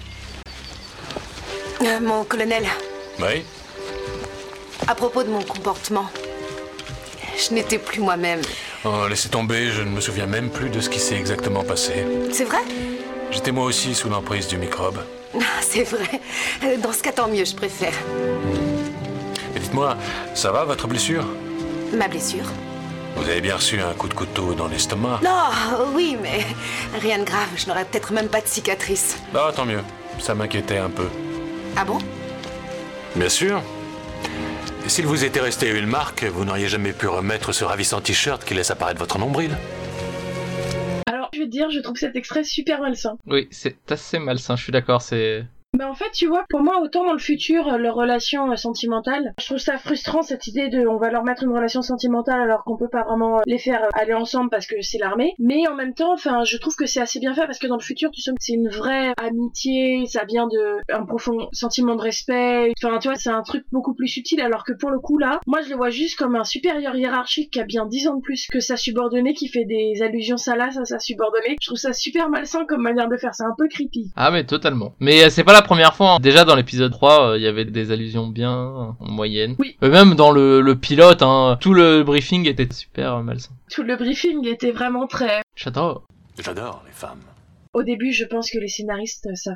Euh, mon colonel. Oui À propos de mon comportement, je n'étais plus moi-même. Oh, laissez tomber, je ne me souviens même plus de ce qui s'est exactement passé. C'est vrai? J'étais moi aussi sous l'emprise du microbe. Ah, C'est vrai. Euh, Dans ce cas, tant mieux, je préfère. Mais dites-moi, ça va votre blessure? Ma blessure? Vous avez bien reçu un coup de couteau dans l'estomac Non, oui, mais rien de grave. Je n'aurais peut-être même pas de cicatrice. Ah, tant mieux. Ça m'inquiétait un peu. Ah bon? Bien sûr. Et s'il vous était resté une marque, vous n'auriez jamais pu remettre ce ravissant t-shirt qui laisse apparaître votre nombril. Alors je vais te dire, je trouve cet extrait super malsain. Oui c'est assez malsain je suis d'accord c'est Mais en fait, tu vois, pour moi, autant dans le futur, euh, leur relation euh, sentimentale, je trouve ça frustrant cette idée de on va leur mettre une relation sentimentale alors qu'on peut pas vraiment euh, les faire aller ensemble parce que c'est l'armée. Mais en même temps, enfin, je trouve que c'est assez bien fait parce que dans le futur, tu que c'est une vraie amitié, ça vient de un profond sentiment de respect. Enfin, tu vois, c'est un truc beaucoup plus subtil alors que pour le coup là, moi je le vois juste comme un supérieur hiérarchique qui a bien 10 ans de plus que sa subordonnée qui fait des allusions salaces à sa subordonnée. Je trouve ça super malsain comme manière de faire, c'est un peu creepy. Ah mais totalement. Mais c'est pas la première fois. hein. Déjà dans l'épisode 3, euh, il y avait des allusions bien en moyenne. Oui. Euh, même dans le, le pilote, hein, tout le briefing était super euh, malsain. Tout le briefing était vraiment très J'adore. J'adore les femmes. au début, je pense que les scénaristes savent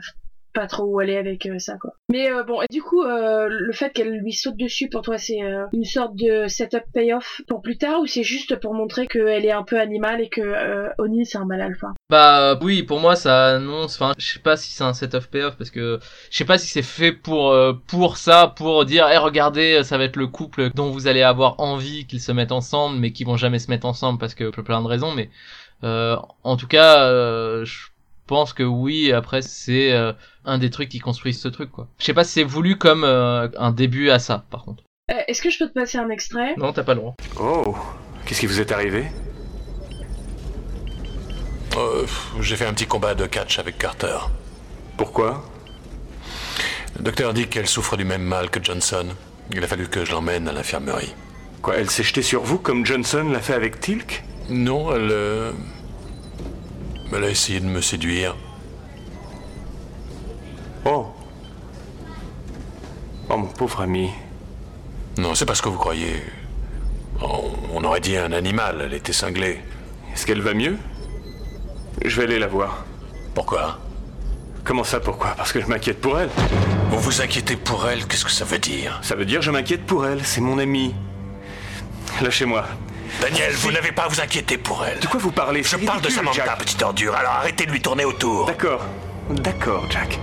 pas trop où aller avec euh, ça, quoi. Mais euh, bon, et du coup, euh, le fait qu'elle lui saute dessus, pour toi, c'est une sorte de setup payoff pour plus tard, ou c'est juste pour montrer qu'elle est un peu animale et que Oni, c'est un mal alpha Bah oui, pour moi ça annonce. Enfin, je sais pas si c'est un set of payoff parce que je sais pas si c'est fait pour pour ça, pour dire, eh regardez, ça va être le couple dont vous allez avoir envie qu'ils se mettent ensemble, mais qui vont jamais se mettre ensemble parce que pour plein de raisons. Mais en tout cas, je pense que oui. Après, c'est euh, un des trucs qui construisent ce truc quoi. Je sais pas si c'est voulu comme euh, un début à ça, par contre. Euh, Est-ce que je peux te passer un extrait? Non, t'as pas le droit. Oh, qu'est-ce qui vous est arrivé? Euh, J'ai fait un petit combat de catch avec Carter. Pourquoi? Le docteur dit qu'elle souffre du même mal que Johnson. Il a fallu que je l'emmène à l'infirmerie. Quoi, elle s'est jetée sur vous comme Johnson l'a fait avec Tilk? Non, elle... Elle a essayé de me séduire. Oh. Oh, mon pauvre ami. Non, c'est pas ce que vous croyez. On, on aurait dit un animal, elle était cinglée. Est-ce qu'elle va mieux? Je vais aller la voir. Pourquoi? Comment ça, pourquoi? Parce que je m'inquiète pour elle. Vous vous inquiétez pour elle, qu'est-ce que ça veut dire? Ça veut dire je m'inquiète pour elle, c'est mon amie. Lâchez-moi. Daniel, vous n'avez pas à vous inquiéter pour elle. De quoi vous parlez? Je parle de Samantha, Jack. petite ordure, alors arrêtez de lui tourner autour. D'accord. D'accord, Jack.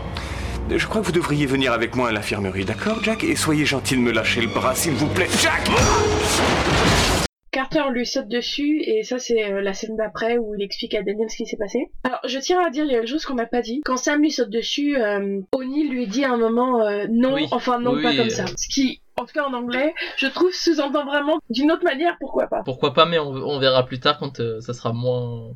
Je crois que vous devriez venir avec moi à l'infirmerie, d'accord, Jack? Et soyez gentil de me lâcher le bras, s'il vous plaît. Jack Carter lui saute dessus et ça c'est euh, la scène d'après où il explique à Daniel ce qui s'est passé. Alors je tiens à dire il y a une chose qu'on n'a pas dit. Quand Sam lui saute dessus, euh, Oni lui dit à un moment euh, non, Oui. enfin non Oui, pas comme ça. Ce qui, en tout cas en anglais, je trouve sous-entend vraiment d'une autre manière pourquoi pas. Pourquoi pas, mais on, on verra plus tard quand euh, ça sera moins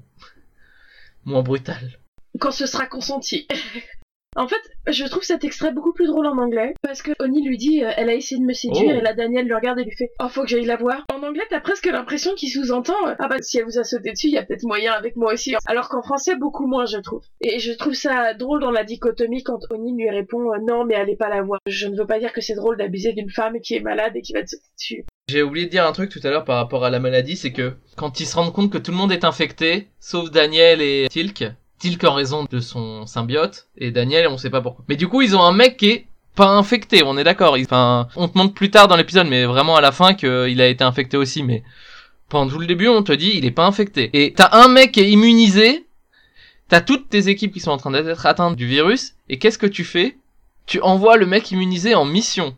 moins brutal. Quand ce sera consenti. En fait, je trouve cet extrait beaucoup plus drôle en anglais parce que Oni lui dit euh, elle a essayé de me séduire Oh. et là Daniel le regarde et lui fait oh faut que j'aille la voir. En anglais t'as presque l'impression qu'il sous-entend euh, ah bah si elle vous a sauté dessus il y a peut-être moyen avec moi aussi. Alors qu'en français beaucoup moins je trouve. Et je trouve ça drôle dans la dichotomie quand Oni lui répond euh, non mais allez pas la voir. Je ne veux pas dire que c'est drôle d'abuser d'une femme qui est malade et qui va te sauter dessus. J'ai oublié de dire un truc tout à l'heure par rapport à la maladie, c'est que quand ils se rendent compte que tout le monde est infecté, sauf Daniel et Tilk, Tilk en raison de son symbiote, et Daniel on sait pas pourquoi. Mais du coup ils ont un mec qui est pas infecté, on est d'accord. Enfin, on te montre plus tard dans l'épisode, mais vraiment à la fin qu'il a été infecté aussi, mais pendant tout le début on te dit il est pas infecté. Et t'as un mec qui est immunisé, t'as toutes tes équipes qui sont en train d'être atteintes du virus, et qu'est-ce que tu fais? Tu envoies le mec immunisé en mission.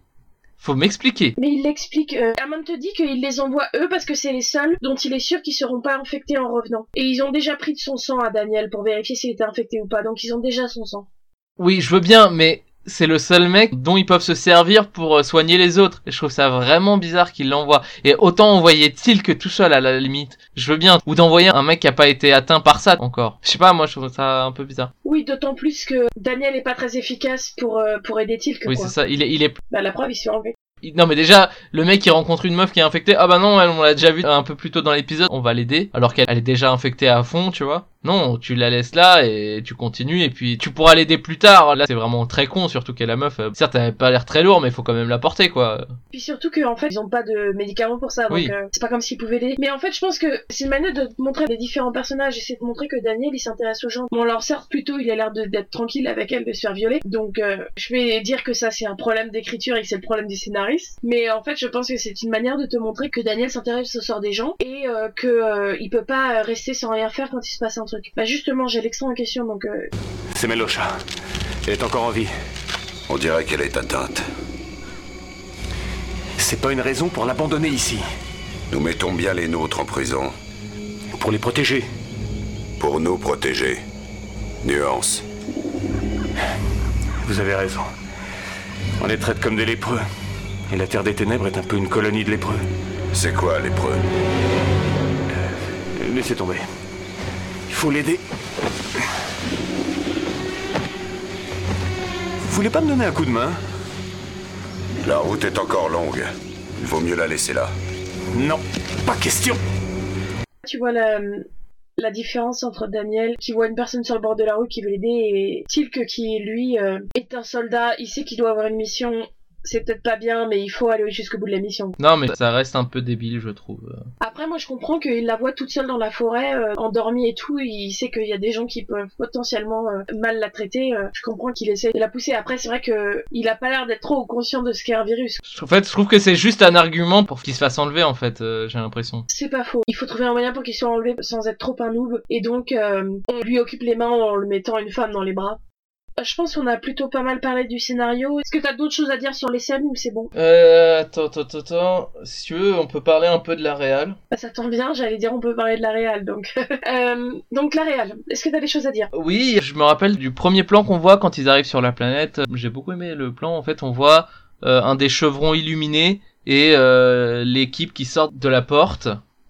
Faut m'expliquer. Mais il l'explique. Euh, Hammond te dit qu'il les envoie eux parce que c'est les seuls dont il est sûr qu'ils seront pas infectés en revenant. Et ils ont déjà pris de son sang à Daniel pour vérifier s'il était infecté ou pas, donc ils ont déjà son sang. Oui, je veux bien, mais c'est le seul mec dont ils peuvent se servir pour euh, soigner les autres. Et je trouve ça vraiment bizarre qu'il l'envoie. Et autant envoyer que tout seul à la limite. Je veux bien. Ou d'envoyer un mec qui a pas été atteint par ça encore. Je sais pas, moi je trouve ça un peu bizarre. Oui, d'autant plus que Daniel est pas très efficace pour, euh, pour aider Tilk. Oui, c'est ça. Il est, il est... Bah, la preuve, il se fait enlever. Non mais déjà, le mec qui rencontre une meuf qui est infectée, ah bah non, on l'a déjà vu un peu plus tôt dans l'épisode, on va l'aider, alors qu'elle est déjà infectée à fond, tu vois. Non, tu la laisses là et tu continues et puis tu pourras l'aider plus tard. Là, c'est vraiment très con, surtout qu'elle la meuf. Euh, certes, elle avait pas l'air très lourd, mais il faut quand même la porter, quoi. Puis surtout qu'en fait, ils ont pas de médicaments pour ça, donc euh, c'est pas comme s'ils pouvaient l'aider. Mais en fait, je pense que c'est une manière de montrer les différents personnages et c'est de montrer que Daniel, il s'intéresse aux gens. Bon, alors certes, plutôt, il a l'air d'être tranquille avec elle, de se faire violer. Donc, euh, je vais dire que ça, c'est un problème d'écriture et que c'est le problème des scénaristes. Mais en fait, je pense que c'est une manière de te montrer que Daniel s'intéresse au sort des gens et que il peut pas rester sans rien faire quand il se passe un truc. Bah justement, j'ai l'extrait en question, donc... Euh... C'est Melosha. Elle est encore en vie. On dirait qu'elle est atteinte. C'est pas une raison pour l'abandonner ici. Nous mettons bien les nôtres en prison. Pour les protéger. Pour nous protéger. Nuance. Vous avez raison. On les traite comme des lépreux. Et la Terre des Ténèbres est un peu une colonie de lépreux. C'est quoi, lépreux? Euh, Laissez tomber. Il faut l'aider. Vous voulez pas me donner un coup de main? La route est encore longue. Il vaut mieux la laisser là. Non, pas question. Tu vois la, la différence entre Daniel qui voit une personne sur le bord de la rue qui veut l'aider et Tilk qui lui euh, est un soldat, il sait qu'il doit avoir une mission c'est peut-être pas bien, mais il faut aller jusqu'au bout de la mission. Non, mais ça reste un peu débile, je trouve. Après, moi, je comprends qu'il la voit toute seule dans la forêt, euh, endormie et tout. Il sait qu'il y a des gens qui peuvent potentiellement euh, mal la traiter. Euh, je comprends qu'il essaie de la pousser. Après, c'est vrai que il a pas l'air d'être trop conscient de ce qu'est un virus. En fait, je trouve que c'est juste un argument pour qu'il se fasse enlever, en fait. j'ai l'impression. C'est pas faux. Il faut trouver un moyen pour qu'il soit enlevé sans être trop un noob. Et donc, on lui occupe les mains en le mettant une femme dans les bras. Je pense qu'on a plutôt pas mal parlé du scénario. Est-ce que t'as d'autres choses à dire sur les scènes ou c'est bon Euh, attends, attends, attends. Si tu veux, on peut parler un peu de la réal. Bah, ça tombe bien, j'allais dire on peut parler de la réal, donc. euh, donc la réal, est-ce que t'as des choses à dire Oui, je me rappelle du premier plan qu'on voit quand ils arrivent sur la planète. J'ai beaucoup aimé le plan. En fait, on voit euh, un des chevrons illuminés et euh, l'équipe qui sort de la porte.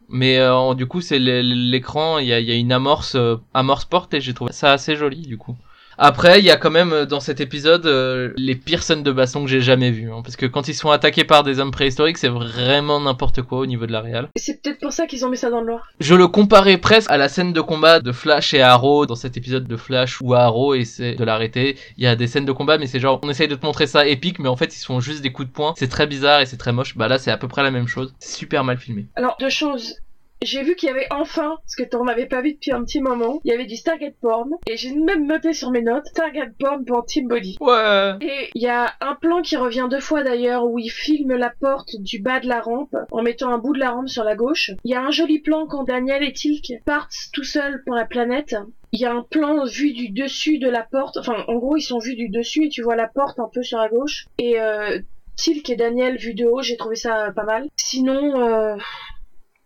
Mais euh, du coup, c'est l'écran, il y a, y a, une amorce, amorce porte et j'ai trouvé ça assez joli du coup. Après, il y a quand même euh, dans cet épisode euh, les pires scènes de baston que j'ai jamais vues. Hein, parce que quand ils sont attaqués par des hommes préhistoriques, c'est vraiment n'importe quoi au niveau de la réal. C'est peut-être pour ça qu'ils ont mis ça dans le noir. Je le comparais presque à la scène de combat de Flash et Arrow dans cet épisode de Flash où Arrow essaie de l'arrêter. Il y a des scènes de combat, mais c'est genre on essaye de te montrer ça épique, mais en fait ils font juste des coups de poing. C'est très bizarre et c'est très moche. Bah là c'est à peu près la même chose. C'est super mal filmé. Alors deux choses j'ai vu qu'il y avait enfin, ce que t'en avais pas vu depuis un petit moment, il y avait du Stargate Porn, et j'ai même noté sur mes notes, Stargate Porn pour Team Body. Ouais. Et il y a un plan qui revient deux fois d'ailleurs, où il filme la porte du bas de la rampe, en mettant un bout de la rampe sur la gauche. Il y a un joli plan quand Daniel et Tilk partent tout seuls pour la planète. Il y a un plan vu du dessus de la porte, enfin en gros ils sont vus du dessus et tu vois la porte un peu sur la gauche. Et euh, Tilk et Daniel vus de haut, j'ai trouvé ça pas mal. Sinon, euh,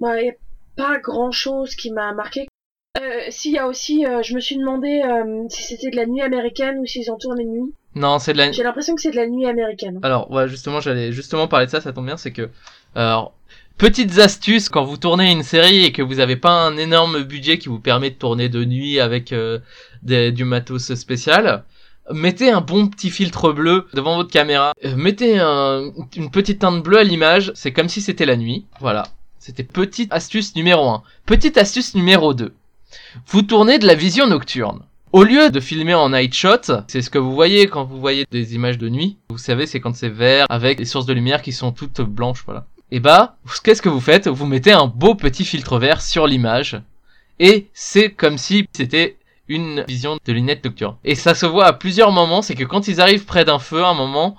bah, pas grand chose qui m'a marqué. Euh, S'il y a aussi, euh, je me suis demandé euh, si c'était de la nuit américaine ou s'ils ont tourné de nuit. Non, c'est de la. J'ai l'impression que c'est de la nuit américaine. Alors, ouais, justement, j'allais justement parler de ça. Ça tombe bien, c'est que, alors, petites astuces quand vous tournez une série et que vous n'avez pas un énorme budget qui vous permet de tourner de nuit avec euh, des, du matos spécial. Mettez un bon petit filtre bleu devant votre caméra. Mettez un, une petite teinte bleue à l'image. C'est comme si c'était la nuit. Voilà. C'était petite astuce numéro 1. Petite astuce numéro 2. Vous tournez de la vision nocturne. Au lieu de filmer en night shot, c'est ce que vous voyez quand vous voyez des images de nuit. Vous savez, c'est quand c'est vert avec des sources de lumière qui sont toutes blanches, voilà. Et bah, qu'est-ce que vous faites? Vous mettez un beau petit filtre vert sur l'image. Et c'est comme si c'était une vision de lunettes nocturne. Et ça se voit à plusieurs moments, c'est que quand ils arrivent près d'un feu, à un moment,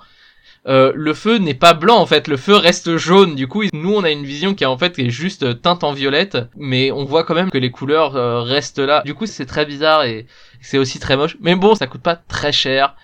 euh, le feu n'est pas blanc en fait, le feu reste jaune. Du coup, nous on a une vision qui est en fait est juste teinte en violette, mais on voit quand même que les couleurs euh, restent là. Du coup, c'est très bizarre et c'est aussi très moche. Mais bon, ça coûte pas très cher.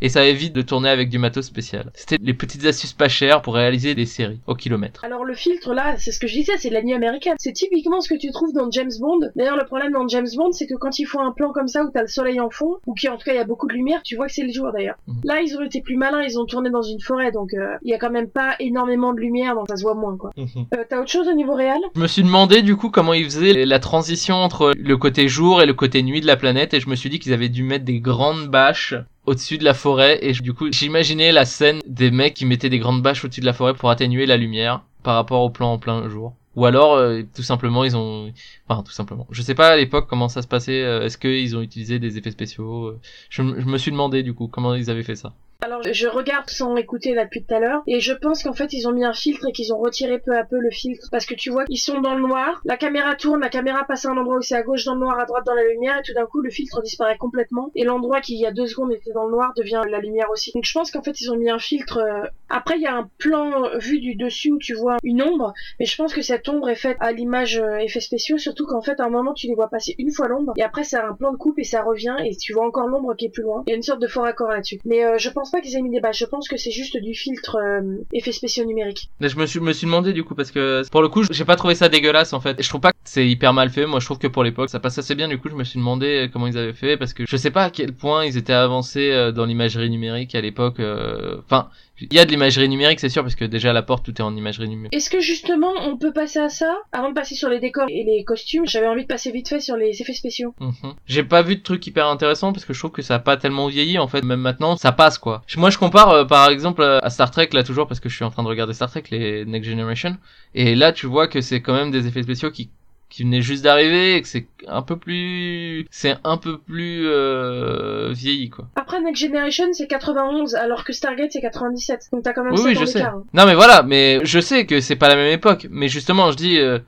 Et ça évite de tourner avec du matos spécial. C'était les petites astuces pas chères pour réaliser des séries au kilomètre. Alors le filtre là, c'est ce que je disais, c'est de la nuit américaine. C'est typiquement ce que tu trouves dans James Bond. D'ailleurs le problème dans James Bond, c'est que quand ils font un plan comme ça où t'as le soleil en fond, ou qui en tout cas il y a beaucoup de lumière, tu vois que c'est le jour d'ailleurs. Mhm. Là ils ont été plus malins, ils ont tourné dans une forêt, donc euh, il y a quand même pas énormément de lumière, donc ça se voit moins quoi. Euh, T'as autre chose au niveau réel? Je me suis demandé du coup comment ils faisaient la transition entre le côté jour et le côté nuit de la planète et je me suis dit qu'ils avaient dû mettre des grandes bâches au-dessus de la forêt et du coup j'imaginais la scène des mecs qui mettaient des grandes bâches au-dessus de la forêt pour atténuer la lumière par rapport au plan en plein jour. Ou alors euh, tout simplement ils ont enfin tout simplement. Je sais pas à l'époque comment ça se passait, euh, est-ce qu'ils ont utilisé des effets spéciaux euh, je, me suis demandé du coup comment ils avaient fait ça. Alors je regarde sans écouter là depuis tout à l'heure et je pense qu'en fait ils ont mis un filtre et qu'ils ont retiré peu à peu le filtre parce que tu vois ils sont dans le noir, la caméra tourne, la caméra passe à un endroit où c'est à gauche dans le noir, à droite dans la lumière et tout d'un coup le filtre disparaît complètement et l'endroit qui il y a deux secondes était dans le noir devient la lumière aussi. Donc je pense qu'en fait ils ont mis un filtre. euh, Après il y a un plan euh, vu du dessus où tu vois une ombre, mais je pense que cette ombre est faite à l'image euh, effets spéciaux, surtout qu'en fait à un moment tu les vois passer une fois l'ombre et après ça a un plan de coupe et ça revient et tu vois encore l'ombre qui est plus loin. Il y a une sorte de fort accord là-dessus. Mais je pense pas qu'ils aient mis des bâches. Je pense que c'est juste du filtre euh, effets spéciaux numériques. Je me suis, me suis demandé du coup parce que pour le coup j'ai pas trouvé ça dégueulasse en fait. Je trouve pas que c'est hyper mal fait. Moi je trouve que pour l'époque ça passe assez bien. Du coup je me suis demandé comment ils avaient fait parce que je sais pas à quel point ils étaient avancés euh, dans l'imagerie numérique à l'époque. euh, Enfin il y a de l'imagerie numérique c'est sûr parce que déjà à la porte tout est en imagerie numérique. Est-ce que justement on peut passer à ça? Avant de passer sur les décors et les costumes J'avais envie de passer vite fait sur les effets spéciaux. Mhm. J'ai pas vu de truc hyper intéressant parce que je trouve que ça a pas tellement vieilli en fait. Même maintenant ça passe quoi. Moi je compare euh, par exemple euh, à Star Trek là toujours parce que je suis en train de regarder Star Trek les Next Generation et là tu vois que c'est quand même des effets spéciaux qui qui venaient juste d'arriver et que c'est un peu plus c'est un peu plus euh, vieilli quoi. Après Next Generation c'est 91 alors que Stargate c'est 97. Donc t'as quand même Oui 7 oui ans je sais. hein. Non mais voilà mais je sais que c'est pas la même époque mais justement je dis euh,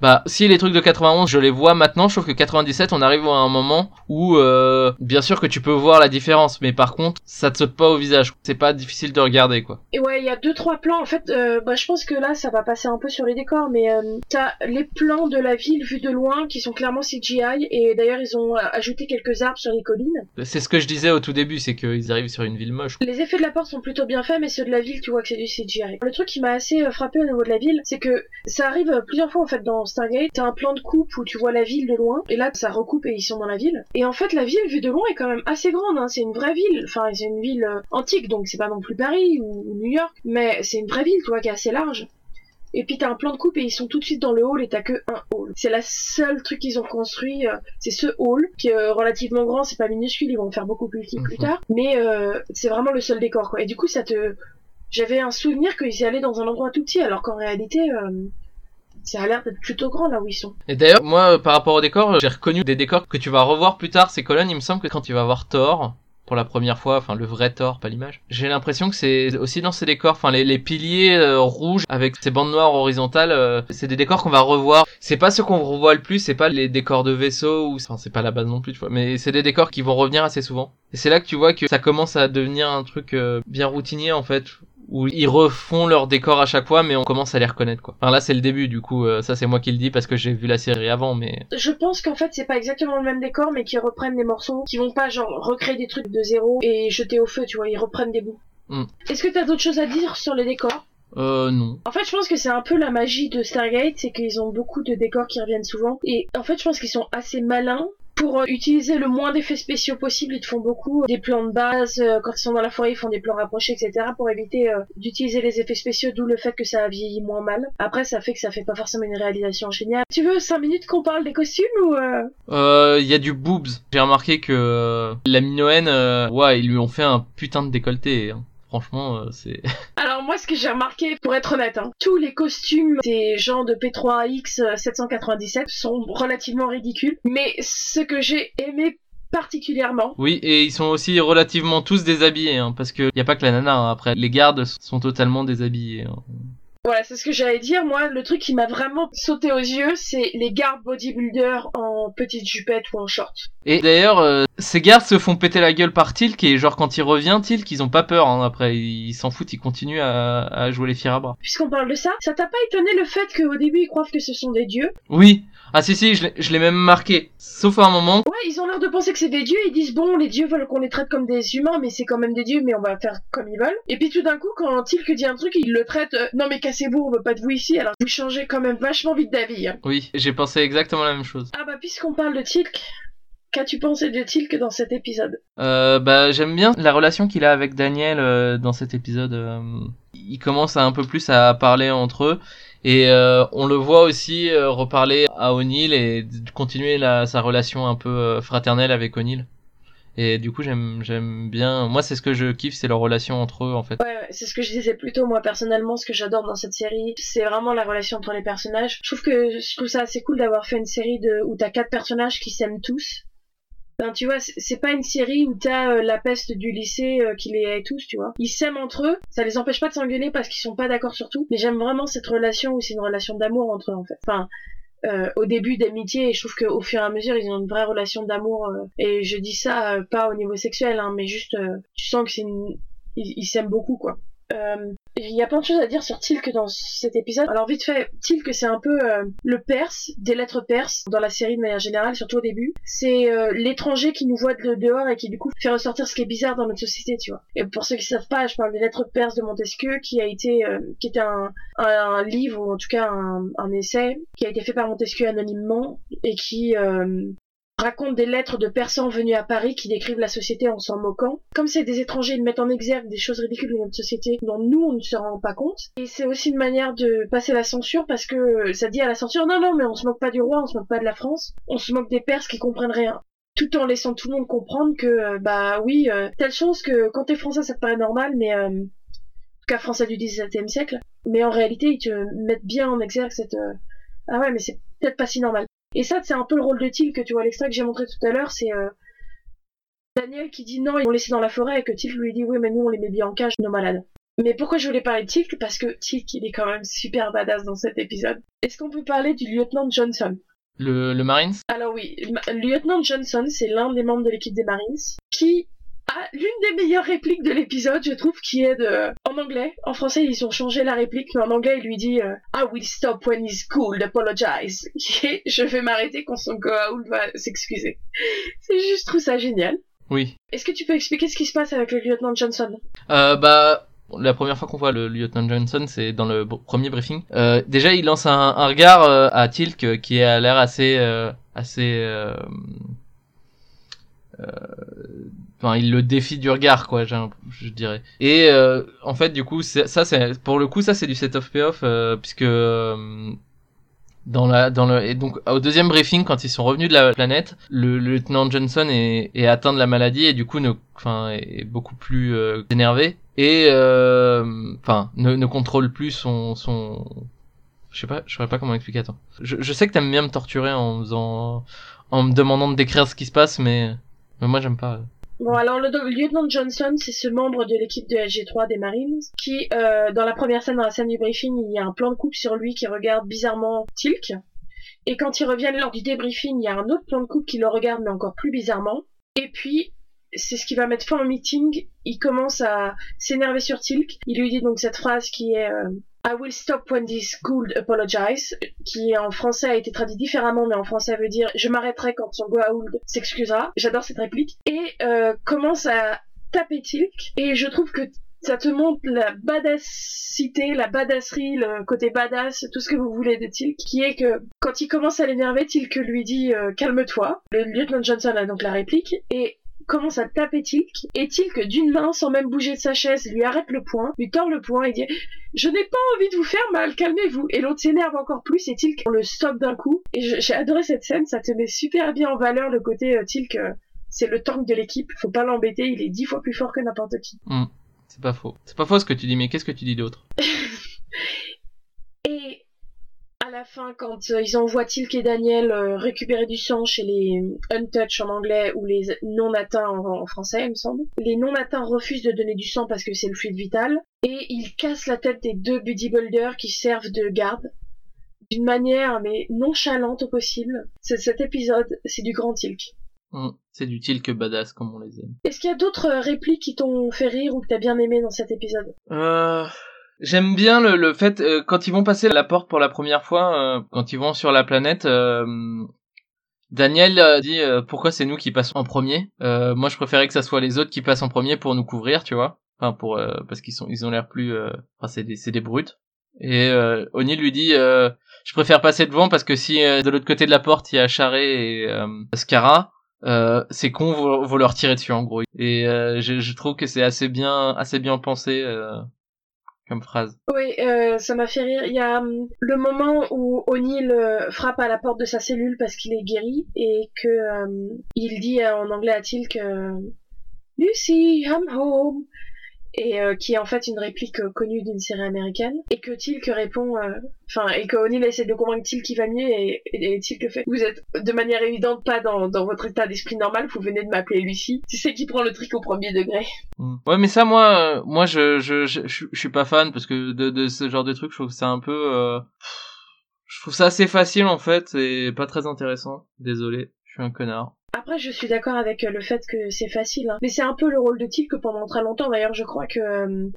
bah si les trucs de 91 je les vois maintenant je trouve que 97 on arrive à un moment où euh, bien sûr que tu peux voir la différence mais par contre ça te saute pas au visage c'est pas difficile de regarder quoi Et ouais, il y a deux trois plans. En fait, euh, bah, je pense que là, ça va passer un peu sur les décors, mais euh, t'as les plans de la ville vus de loin qui sont clairement CGI. Et d'ailleurs, ils ont euh, ajouté quelques arbres sur les collines. c'est ce que je disais au tout début c'est qu'ils arrivent sur une ville moche Les effets de la porte sont plutôt bien faits, mais ceux de la ville, tu vois que c'est du CGI. Le truc qui m'a assez euh, frappé au niveau de la ville, c'est que ça arrive plusieurs fois en fait dans Stargate. T'as un plan de coupe où tu vois la ville de loin, et là ça recoupe et ils sont dans la ville. Et en fait, la ville vue de loin est quand même assez grande. Hein. C'est une vraie ville. Enfin, c'est une ville euh, antique, donc c'est pas non plus Paris ou, ou New York, mais c'est une vraie ville, tu vois, qui est assez large. Et puis t'as un plan de coupe et ils sont tout de suite dans le hall et t'as que un hall. C'est la seule truc qu'ils ont construit, euh, c'est ce hall qui est euh, relativement grand, c'est pas minuscule, ils vont en faire beaucoup plus petit plus Mhm. tard, mais euh, c'est vraiment le seul décor quoi. Et du coup ça te, j'avais un souvenir qu'ils y allaient dans un endroit tout petit alors qu'en réalité ça a l'air d'être plutôt grand là où ils sont. Et d'ailleurs, moi, euh, par rapport au décor, j'ai reconnu des décors que tu vas revoir plus tard, ces colonnes. Il me semble que quand tu vas voir Thor, pour la première fois, enfin le vrai Thor, pas l'image, j'ai l'impression que c'est aussi dans ces décors, enfin les, piliers euh, rouges avec ces bandes noires horizontales, euh, c'est des décors qu'on va revoir. C'est pas ceux qu'on revoit le plus, c'est pas les décors de vaisseau, ou enfin c'est pas la base non plus, mais c'est des décors qui vont revenir assez souvent. Et c'est là que tu vois que ça commence à devenir un truc euh, bien routinier en fait, où ils refont leurs décors à chaque fois, mais on commence à les reconnaître quoi. Enfin là c'est le début, du coup euh, ça c'est moi qui le dis parce que j'ai vu la série avant, mais Je pense qu'en fait c'est pas exactement le même décor mais qu'ils reprennent des morceaux, qui vont pas genre recréer des trucs de zéro et jeter au feu, tu vois, ils reprennent des bouts. Hmm. Est-ce que t'as d'autres choses à dire sur les décors? Euh non. En fait, je pense que c'est un peu la magie de Stargate, c'est qu'ils ont beaucoup de décors qui reviennent souvent. Et en fait, je pense qu'ils sont assez malins pour euh, utiliser le moins d'effets spéciaux possible. Ils te font beaucoup des plans de base. euh, quand ils sont dans la forêt, ils font des plans rapprochés, etc. pour éviter euh, d'utiliser les effets spéciaux, d'où le fait que ça a vieilli moins mal. Après, ça fait que ça fait pas forcément une réalisation géniale. Tu veux 5 minutes qu'on parle des costumes ou... euh? Euh, il y a du boobs. J'ai remarqué que euh, la Minoenne, euh, ouais, ils lui ont fait un putain de décolleté. hein. Franchement, euh, c'est. Alors moi, ce que j'ai remarqué, pour être honnête, hein, tous les costumes des gens de P3X euh, 797 sont relativement ridicules. Mais ce que j'ai aimé particulièrement, Oui, et ils sont aussi relativement tous déshabillés, hein, parce que y a pas que la nana. hein. Après, les gardes sont totalement déshabillés. hein. Voilà, c'est ce que j'allais dire. Moi, le truc qui m'a vraiment sauté aux yeux, c'est les gardes bodybuilders en petite jupette ou en short. Et d'ailleurs, euh, ces gardes se font péter la gueule par Tilk et genre quand il revient, Tilk, ils ont pas peur hein, après, ils s'en foutent, ils continuent à, à jouer les fiers à bras. Puisqu'on parle de ça, ça t'a pas étonné le fait qu'au début ils croient que ce sont des dieux? Oui, ah si si, je l'ai- même marqué. Sauf à un moment. Ouais, ils ont l'air de penser que c'est des dieux, ils disent bon, les dieux veulent qu'on les traite comme des humains, mais c'est quand même des dieux, mais on va faire comme ils veulent. Et puis tout d'un coup, quand Tilk dit un truc, ils le traitent euh, non mais cassez-vous, on veut pas de vous ici, alors vous changez quand même vachement vite d'avis. hein. Oui, j'ai pensé exactement la même chose. Ah bah puisqu'on parle de Tilk, qu'as-tu pensé de Tilk dans cet épisode? Euh, bah j'aime bien la relation qu'il a avec Daniel euh, dans cet épisode. euh, ils commencent à un peu plus à parler entre eux et euh, on le voit aussi euh, reparler à O'Neill et continuer la, sa relation un peu euh, fraternelle avec O'Neill. Et du coup j'aime j'aime bien. Moi c'est ce que je kiffe, c'est leur relation entre eux en fait. Ouais, c'est ce que je disais plus tôt, moi personnellement, ce que j'adore dans cette série, c'est vraiment la relation entre les personnages. Je trouve que je trouve ça assez cool d'avoir fait une série de où t'as quatre personnages qui s'aiment tous. Ben, tu vois, c'est- c'est pas une série où t'as euh, la peste du lycée euh, qui les hait tous, tu vois. Ils s'aiment entre eux, ça les empêche pas de s'engueuler parce qu'ils sont pas d'accord sur tout, mais j'aime vraiment cette relation où c'est une relation d'amour entre eux en fait. Enfin, euh, au début d'amitié et je trouve qu'au fur et à mesure ils ont une vraie relation d'amour euh, et je dis ça euh, pas au niveau sexuel hein, mais juste tu sens que c'est une ils s'aiment beaucoup quoi il y a plein de choses à dire sur Tilk dans cet épisode. Alors vite fait, Tilk c'est un peu euh, le perse, des lettres perses dans la série de manière générale, surtout au début. C'est euh, l'étranger qui nous voit de dehors et qui du coup fait ressortir ce qui est bizarre dans notre société, tu vois. Et pour ceux qui savent pas, je parle des lettres perses de Montesquieu, qui a été, euh, qui était un, un, un livre ou en tout cas un, un essai qui a été fait par Montesquieu anonymement et qui euh, raconte des lettres de persans venus à Paris qui décrivent la société en s'en moquant. Comme c'est des étrangers, ils mettent en exergue des choses ridicules de notre société dont nous, on ne se rend pas compte. Et c'est aussi une manière de passer la censure parce que ça dit à la censure, non, non, mais on se moque pas du roi, on se moque pas de la France, on se moque des Perses qui comprennent rien tout en laissant tout le monde comprendre que euh, bah oui euh, telle chose que quand t'es français ça te paraît normal mais euh, cas français du XVIIe siècle mais en réalité ils te mettent bien en exergue cette euh, ah ouais mais c'est peut-être pas si normal et ça c'est un peu le rôle de Tilk que tu vois l'extrait que j'ai montré tout à l'heure c'est euh, Daniel qui dit non ils l'ont laissé dans la forêt et que Tilk lui dit oui mais nous on les met bien en cage nos malades. Mais pourquoi je voulais parler de Tilk Parce que Tilk, il est quand même super badass dans cet épisode. Est-ce qu'on peut parler du lieutenant Johnson? Le, le Marines? Alors oui, le lieutenant Johnson, c'est l'un des membres de l'équipe des Marines qui a l'une des meilleures répliques de l'épisode, je trouve, qui est de en anglais. En français, ils ont changé la réplique, mais en anglais, il lui dit euh, I will stop when he's cool, apologize. Qui est je vais m'arrêter quand son Goa'uld va s'excuser. C'est juste, je trouve ça génial. Oui. Est-ce que tu peux expliquer ce qui se passe avec le lieutenant Johnson? Euh, bah, la première fois qu'on voit le lieutenant Johnson, c'est dans le premier briefing. Euh, déjà, il lance un, un regard euh, à Tilk euh, qui a l'air assez, euh, assez. Enfin, il le défie du regard, quoi, je dirais. Et euh, en fait, du coup, ça, c'est pour le coup, ça, c'est du set-off payoff, euh, puisque euh, dans la, dans le, et donc au deuxième briefing, quand ils sont revenus de la planète, le, le lieutenant Johnson est, est atteint de la maladie et du coup, ne, enfin, est beaucoup plus euh, énervé et, euh, enfin, ne, ne contrôle plus son, son, je sais pas, je saurais pas comment expliquer. Attends, je, je sais que t'aimes bien me torturer en faisant, en me demandant de décrire ce qui se passe, mais, mais moi j'aime pas. Bon, alors le, lieutenant Johnson, c'est ce membre de l'équipe de SG3 des Marines qui, euh, dans la première scène, dans la scène du briefing, il y a un plan de coupe sur lui qui regarde bizarrement Tilk. Et quand ils reviennent lors du débriefing, il y a un autre plan de coupe qui le regarde, mais encore plus bizarrement. Et puis, c'est ce qui va mettre fin au meeting. Il commence à s'énerver sur Tilk. Il lui dit donc cette phrase qui est euh, I will stop when this Gould apologize, qui en français a été traduit différemment, mais en français veut dire je m'arrêterai quand son Goa'uld s'excusera. J'adore cette réplique. Et euh, commence à taper Tilk. Et je trouve que ça te montre la badassité, la badasserie, le côté badass, tout ce que vous voulez de Tilk, qui est que quand il commence à l'énerver, Tilk lui dit euh, calme-toi. Le lieutenant Johnson a donc la réplique et commence à taper Tilk et Tilk d'une main sans même bouger de sa chaise lui arrête le poing, lui tord le poing et dit je n'ai pas envie de vous faire mal, calmez-vous. Et l'autre s'énerve encore plus et Tilk on le stoppe d'un coup. Et j'ai adoré cette scène, ça te met super bien en valeur le côté euh, Tilk. euh, c'est le tank de l'équipe, faut pas l'embêter, il est dix fois plus fort que n'importe qui. Hmm, c'est pas faux. C'est pas faux ce que tu dis, mais qu'est-ce que tu dis d'autre? Et la fin, quand euh, ils envoient Tilk et Daniel euh, récupérer du sang chez les untouch en anglais ou les non-atteints en, en français, il me semble, les non-atteints refusent de donner du sang parce que c'est le fluide vital et ils cassent la tête des deux bodybuilders qui servent de garde d'une manière mais nonchalante au possible. C'est cet épisode, c'est du grand Tilk. Mm. C'est du Tilk badass comme on les aime. Est-ce qu'il y a d'autres euh, répliques qui t'ont fait rire ou que t'as bien aimé dans cet épisode? Euh, J'aime bien le, le fait euh, quand ils vont passer la porte pour la première fois, euh, quand ils vont sur la planète. euh, Daniel euh, dit euh, pourquoi c'est nous qui passons en premier? Euh, moi, je préférais que ça soit les autres qui passent en premier pour nous couvrir, tu vois. Enfin, pour parce qu'ils sont ils ont l'air plus. Enfin, c'est des c'est des brutes. Et O'Neill lui dit je préfère passer devant parce que si de l'autre côté de la porte il y a Charret et Scara, euh, c'est con vont leur tirer dessus en gros. Et euh, je, je trouve que c'est assez bien assez bien pensé euh, Oui, euh, ça m'a fait rire. Il y a hum, le moment où O'Neill euh, frappe à la porte de sa cellule parce qu'il est guéri et que euh, il dit euh, en anglais à Tilk euh, Lucy, I'm home et euh, qui est en fait une réplique euh, connue d'une série américaine et que Tilk répond euh, enfin et que O'Neill essaie de convaincre Tilk qu'il va mieux et, et, Tilk fait vous êtes de manière évidente pas dans, dans votre état d'esprit normal vous venez de m'appeler Lucy tu sais qui prend le truc au premier degré Mm. Ouais, mais ça, moi, euh, moi, je, je, je, je, suis pas fan parce que de, de ce genre de truc, je trouve que c'est un peu, je trouve ça assez facile en fait et pas très intéressant. Désolé, je suis un connard. Après, je suis d'accord avec euh, le fait que c'est facile, hein. mais c'est un peu le rôle de Tilk pendant très longtemps. D'ailleurs, je crois que euh,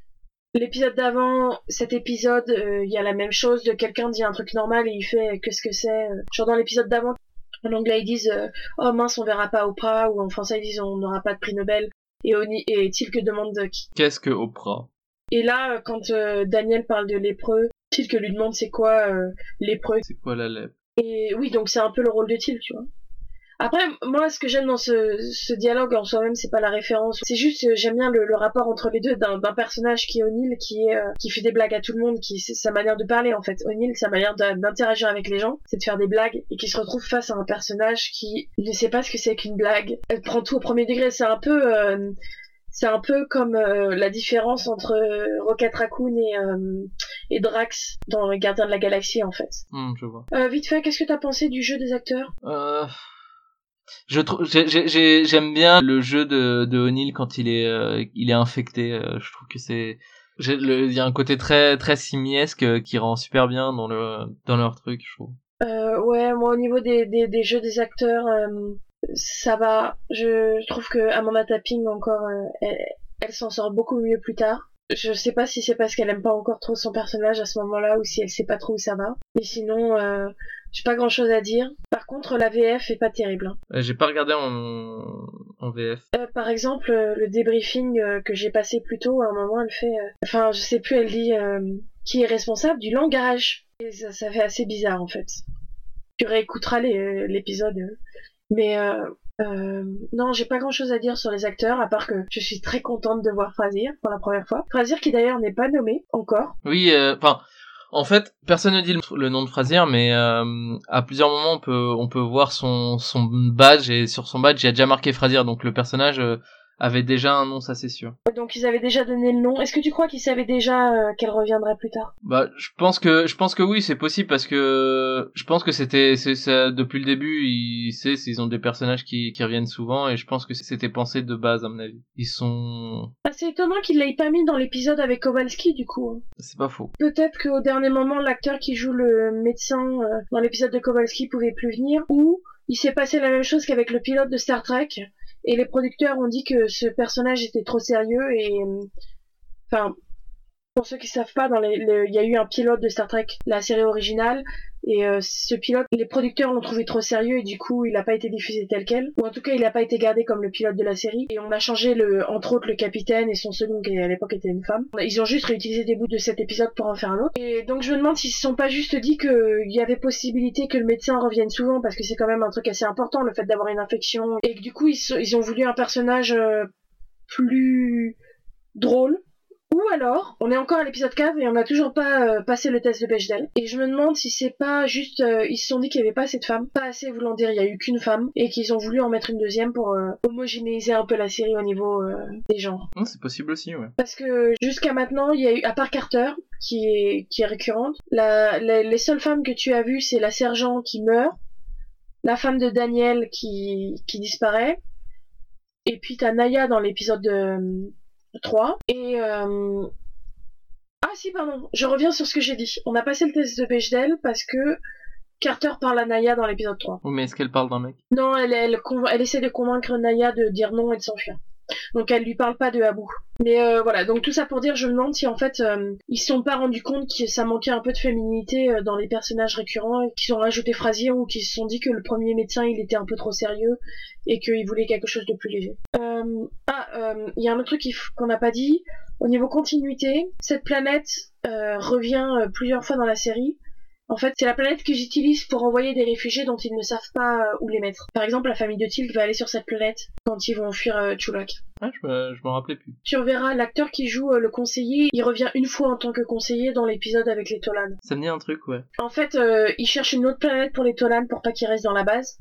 l'épisode d'avant, cet épisode, euh, il y a la même chose. De quelqu'un dit un truc normal et il fait qu'est-ce que c'est. Genre dans l'épisode d'avant, en anglais ils disent euh, oh mince on verra pas Oprah ou en français ils disent on n'aura pas de prix Nobel et, et Tilk demande euh, qui. Qu'est-ce que Oprah? Et là, quand Daniel parle de lépreux, Tilk lui demande c'est quoi lépreux. C'est quoi la lèvre Et oui, donc c'est un peu le rôle de Tilk, tu vois. Après, moi, ce que j'aime dans ce, ce dialogue en soi-même, c'est pas la référence. C'est juste, euh, j'aime bien le, le rapport entre les deux d'un personnage qui est O'Neill, qui est, euh, qui fait des blagues à tout le monde, qui c'est sa manière de parler en fait. O'Neill, sa manière d'interagir avec les gens, c'est de faire des blagues, et qui se retrouve face à un personnage qui ne sait pas ce que c'est qu'une blague. Elle prend tout au premier degré. C'est un peu, euh, c'est un peu comme euh, la différence entre euh, Rocket Raccoon et, euh, et Drax dans les Gardiens de la Galaxie en fait. Hmm, Je vois. Euh, vite fait, qu'est-ce que t'as pensé du jeu des acteurs? Je trouve, j'ai- j'ai- j'ai- j'aime bien le jeu de, de O'Neill quand il est, euh, il est infecté. euh, je trouve que c'est, il y a un côté très, très simiesque euh, qui rend super bien dans le, dans leur truc, je trouve. Ouais, moi au niveau des, des, des jeux des acteurs, ça va. Je, trouve que Amanda Tapping encore, elle, elle s'en sort beaucoup mieux plus tard. Je sais pas si c'est parce qu'elle aime pas encore trop son personnage à ce moment-là ou si elle sait pas trop où ça va. Mais sinon, j'ai pas grand-chose à dire. Par contre, la VF est pas terrible. hein. Euh, J'ai pas regardé en, en VF. Euh, par exemple, euh, le débriefing euh, que j'ai passé plus tôt, à un moment, elle fait... euh, Enfin, je sais plus, elle dit euh, qui est responsable du langage? Et ça, ça fait assez bizarre, en fait. Tu réécouteras euh, l'épisode. euh. Mais euh, euh, non, j'ai pas grand-chose à dire sur les acteurs, à part que je suis très contente de voir Frasier pour la première fois. Frasier qui d'ailleurs n'est pas nommé encore. Oui, euh, enfin, en fait, personne ne dit le, nom de Frasier, mais euh, à plusieurs moments on peut on peut voir son son badge et sur son badge il y a déjà marqué Frasier, donc le personnage euh, avait déjà un nom, ça c'est sûr. Donc ils avaient déjà donné le nom. Est-ce que tu crois qu'ils savaient déjà euh, qu'elle reviendrait plus tard? Bah, je pense que je pense que oui, c'est possible parce que je pense que c'était c'est ça depuis le début, ils c'est ils ont des personnages qui qui reviennent souvent et je pense que c'était pensé de base à mon avis. Ils sont Ah, C'est étonnant qu'ils l'aient pas mis dans l'épisode avec Kowalski du coup. hein. c'est pas faux. Peut-être qu'au dernier moment, l'acteur qui joue le médecin euh, dans l'épisode de Kowalski pouvait plus venir, ou il s'est passé la même chose qu'avec le pilote de Star Trek, et les producteurs ont dit que ce personnage était trop sérieux, et... euh, Enfin, pour ceux qui savent pas, il y a eu un pilote de Star Trek, la série originale, et euh, ce pilote, les producteurs l'ont trouvé trop sérieux et du coup, il n'a pas été diffusé tel quel, ou en tout cas, il n'a pas été gardé comme le pilote de la série. Et on a changé le, entre autres, le capitaine et son second qui à l'époque était une femme. Ils ont juste réutilisé des bouts de cet épisode pour en faire un autre. Et donc, je me demande s'ils se sont pas juste dit qu'il y avait possibilité que le médecin revienne souvent parce que c'est quand même un truc assez important, le fait d'avoir une infection, et que du coup, ils ont voulu un personnage euh, plus drôle Ou alors, on est encore à l'épisode 4 et on n'a toujours pas euh, passé le test de Bechdel. Et je me demande si c'est pas juste, euh, ils se sont dit qu'il y avait pas assez de femmes, pas assez voulant dire il y a eu qu'une femme, et qu'ils ont voulu en mettre une deuxième pour euh, homogénéiser un peu la série au niveau euh, des genres. Non, c'est possible aussi, ouais. Parce que jusqu'à maintenant, il y a eu, à part Carter, qui est, qui est récurrente, la, la- les seules femmes que tu as vues, c'est la sergent qui meurt, la femme de Daniel qui, qui disparaît, et puis t'as Naya dans l'épisode euh, 3, et... euh, Ah si, pardon, je reviens sur ce que j'ai dit. On a passé le test de Bechdel parce que Carter parle à Naya dans l'épisode 3. Oui, mais est-ce qu'elle parle d'un mec? Non, elle, elle essaie de convaincre Naya de dire non et de s'enfuir. Donc elle lui parle pas de Abu. Mais euh, voilà, donc tout ça pour dire, je me demande si en fait euh, ils se sont pas rendus compte que ça manquait un peu de féminité euh, dans les personnages récurrents qu'ils ont rajouté Frasier ou qu'ils se sont dit que le premier médecin il était un peu trop sérieux et qu'ils voulaient quelque chose de plus léger. Ah, il y a un autre truc qu'il qu'on n'a pas dit. Au niveau continuité, cette planète revient plusieurs fois dans la série. En fait, c'est la planète que j'utilise pour envoyer des réfugiés dont ils ne savent pas euh, où les mettre. Par exemple, la famille de Tilk va aller sur cette planète quand ils vont fuir euh, Chulak. Ah, je me, je me rappelais plus. Tu reverras l'acteur qui joue euh, le conseiller, il revient une fois en tant que conseiller dans l'épisode avec les Tolan. Ça me dit un truc, ouais. En fait, euh, il cherche une autre planète pour les Tolan pour pas qu'ils restent dans la base.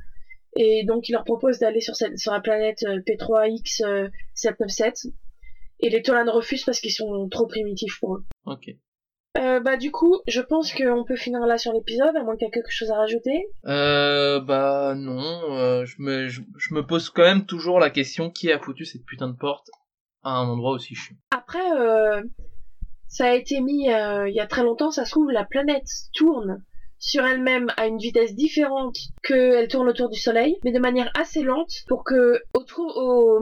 Et donc, il leur propose d'aller sur, cette, sur la planète euh, P3X797. Et les Tolan refusent parce qu'ils sont trop primitifs pour eux. Ok. Euh, bah du coup, je pense qu'on peut finir là sur l'épisode, à moins qu'il y ait quelque chose à rajouter. Euh, bah non, euh, je, me, je, je me pose quand même toujours la question qui a foutu cette putain de porte à un endroit aussi chiant. Après, euh, ça a été mis euh, il y a très longtemps, ça se trouve, la planète tourne sur elle-même à une vitesse différente qu'elle tourne autour du Soleil, mais de manière assez lente pour que autour, au,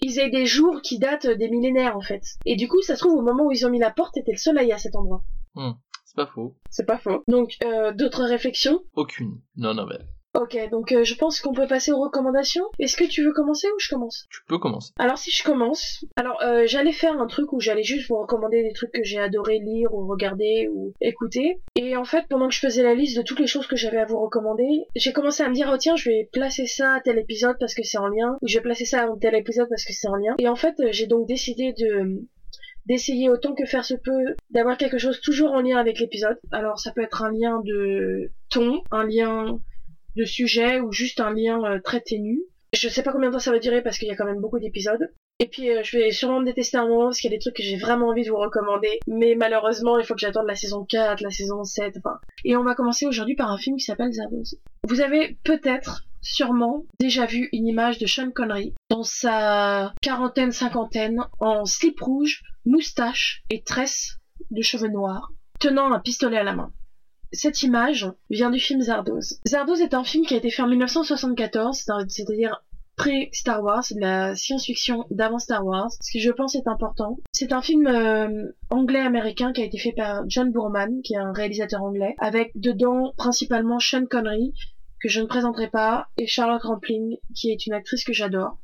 ils aient des jours qui datent des millénaires en fait. Et du coup, ça se trouve, au moment où ils ont mis la porte, était le Soleil à cet endroit. Hmm, c'est pas faux. C'est pas faux. Donc, euh, d'autres réflexions? Aucune. Non, non, mais Ok, donc euh, je pense qu'on peut passer aux recommandations. Est-ce que tu veux commencer ou je commence? Tu peux commencer. Alors si je commence, alors euh, j'allais faire un truc où j'allais juste vous recommander des trucs que j'ai adoré lire ou regarder ou écouter. Et en fait, pendant que je faisais la liste de toutes les choses que j'avais à vous recommander, j'ai commencé à me dire oh tiens, je vais placer ça à tel épisode parce que c'est en lien, ou je vais placer ça à tel épisode parce que c'est en lien. Et en fait, euh, j'ai donc décidé de d'essayer autant que faire se peut d'avoir quelque chose toujours en lien avec l'épisode. Alors ça peut être un lien de ton, un lien de sujet ou juste un lien euh, très ténu. Je sais pas combien de temps ça va durer parce qu'il y a quand même beaucoup d'épisodes. Et puis euh, je vais sûrement me détester un moment parce qu'il y a des trucs que j'ai vraiment envie de vous recommander. Mais malheureusement, il faut que j'attende la saison 4, la saison 7, enfin. Et on va commencer aujourd'hui par un film qui s'appelle Zardoz. Vous avez peut-être, sûrement, déjà vu une image de Sean Connery dans sa quarantaine, cinquantaine, en slip rouge, moustache et tresse de cheveux noirs, tenant un pistolet à la main. Cette image vient du film Zardoz. Zardoz est un film qui a été fait en 1974, c'est un- c'est-à-dire pré-Star Wars, de la science-fiction d'avant Star Wars, ce qui je pense est important. C'est un film euh, anglais-américain qui a été fait par John Boorman, qui est un réalisateur anglais, avec dedans principalement Sean Connery, que je ne présenterai pas, et Charlotte Rampling, qui est une actrice que j'adore.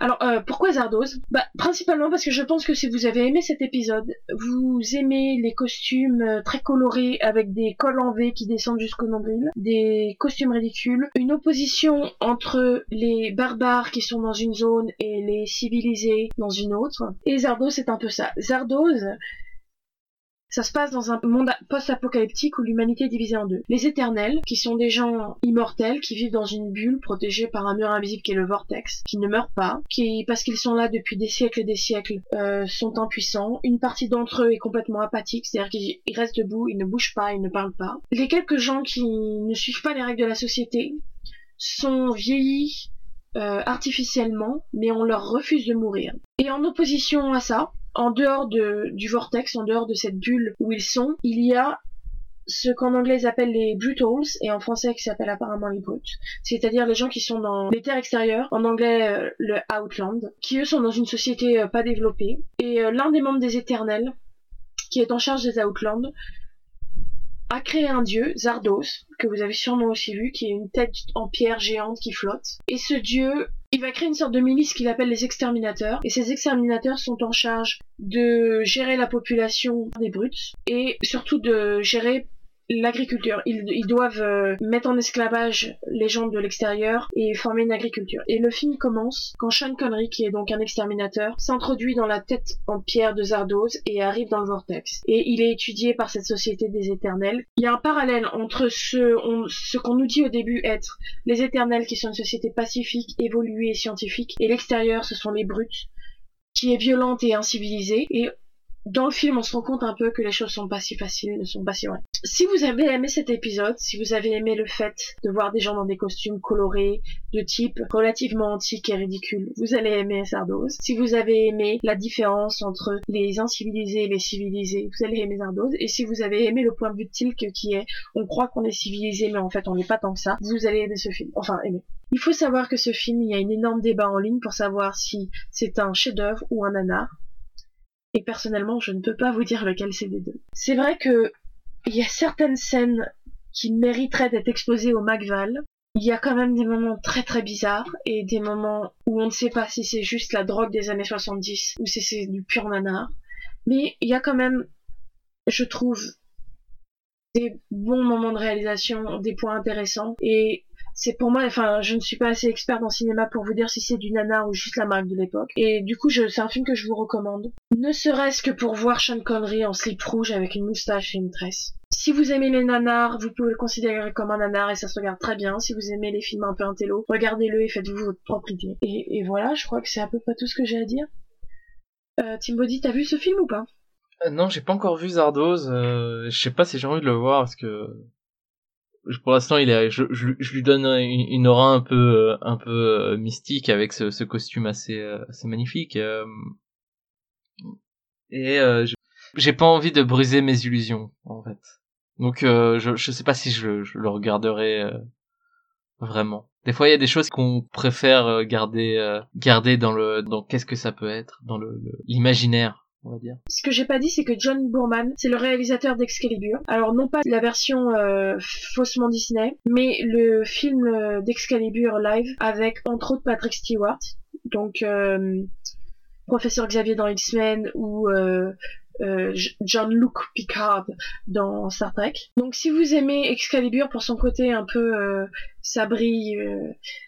Alors, euh, pourquoi Zardoz? Bah, principalement parce que je pense que si vous avez aimé cet épisode, vous aimez les costumes euh, très colorés avec des cols en V qui descendent jusqu'au nombril, des costumes ridicules, une opposition entre les barbares qui sont dans une zone et les civilisés dans une autre. Et Zardoz, c'est un peu ça. Zardoz, ça se passe dans un monde post-apocalyptique où l'humanité est divisée en deux. Les éternels, qui sont des gens immortels, qui vivent dans une bulle protégée par un mur invisible qui est le vortex, qui ne meurent pas, qui, parce qu'ils sont là depuis des siècles et des siècles, euh, sont impuissants. Une partie d'entre eux est complètement apathique, c'est-à-dire qu'ils ils restent debout, ils ne bougent pas, ils ne parlent pas. Les quelques gens qui ne suivent pas les règles de la société sont vieillis euh, artificiellement, mais on leur refuse de mourir. Et en opposition à ça, en dehors de, du vortex, en dehors de cette bulle où ils sont, il y a ce qu'en anglais ils appellent les brutals et en français qui s'appelle apparemment les brutes, c'est-à-dire les gens qui sont dans les terres extérieures, en anglais euh, le outland, qui eux sont dans une société euh, pas développée. Et l'un des membres des éternels, qui est en charge des outlands, a créé un dieu, Zardos, que vous avez sûrement aussi vu, qui est une tête en pierre géante qui flotte. Et ce dieu, il va créer une sorte de milice qu'il appelle les exterminateurs. Et ces exterminateurs sont en charge de gérer la population des brutes et surtout de gérer l'agriculture. Ils, ils, doivent euh, mettre en esclavage les gens de l'extérieur et former une agriculture. Et le film commence quand Sean Connery, qui est donc un exterminateur, s'introduit dans la tête en pierre de Zardoz et arrive dans le vortex. Et il est étudié par cette société des éternels. Il y a un parallèle entre ce, qu'on nous dit au début être les éternels qui sont une société pacifique, évoluée et scientifique, et l'extérieur ce sont les brutes qui est violente et incivilisée, et dans le film, on se rend compte un peu que les choses sont pas si faciles, ne sont pas si vraies. Si vous avez aimé cet épisode, si vous avez aimé le fait de voir des gens dans des costumes colorés, de type relativement antique et ridicule, vous allez aimer Zardoz. Si vous avez aimé la différence entre les incivilisés et les civilisés, vous allez aimer Zardoz. Et si vous avez aimé le point de vue de Tilk qui est, on croit qu'on est civilisé, mais en fait on n'est pas tant que ça, vous allez aimer ce film. Enfin, aimer. Il faut savoir que ce film, il y a un énorme débat en ligne pour savoir si c'est un chef-d'œuvre ou un nanar et personnellement, je ne peux pas vous dire lequel c'est des deux. C'est vrai que il y a certaines scènes qui mériteraient d'être exposées au Macval. Il y a quand même des moments très très bizarres et des moments où on ne sait pas si c'est juste la drogue des années 70 ou si c'est du pur nanar. Mais il y a quand même, je trouve, des bons moments de réalisation, des points intéressants et c'est pour moi, enfin, je ne suis pas assez experte en cinéma pour vous dire si c'est du nanar ou juste la marque de l'époque. Et du coup, c'est un film que je vous recommande. Ne serait-ce que pour voir Sean Connery en slip rouge avec une moustache et une tresse. Si vous aimez les nanars, vous pouvez le considérer comme un nanar et ça se regarde très bien. Si vous aimez les films un peu intello, regardez-le et faites-vous votre propre idée. Et, voilà, je crois que c'est à peu près tout ce que j'ai à dire. Euh, Timbody, t'as vu ce film ou pas? Euh, Non, j'ai pas encore vu Zardoz. Euh, je sais pas si j'ai envie de le voir parce que pour l'instant, il est, je, lui donne une, aura un peu, euh, un peu euh, mystique avec ce, costume assez, euh, assez magnifique. Et j'ai pas envie de briser mes illusions, en fait. Donc, je, je sais pas si je, je le regarderai vraiment. Des fois, il y a des choses qu'on préfère garder, garder dans le, dans qu'est-ce que ça peut être, dans le l'imaginaire ce que j'ai pas dit, c'est que John Boorman, c'est le réalisateur d'Excalibur. Alors non pas la version euh, faussement Disney, mais le film euh, d'Excalibur live avec entre autres Patrick Stewart, donc euh, professeur Xavier dans X-Men ou John Luke Picard dans Star Trek. Donc si vous aimez Excalibur pour son côté un peu ça brille,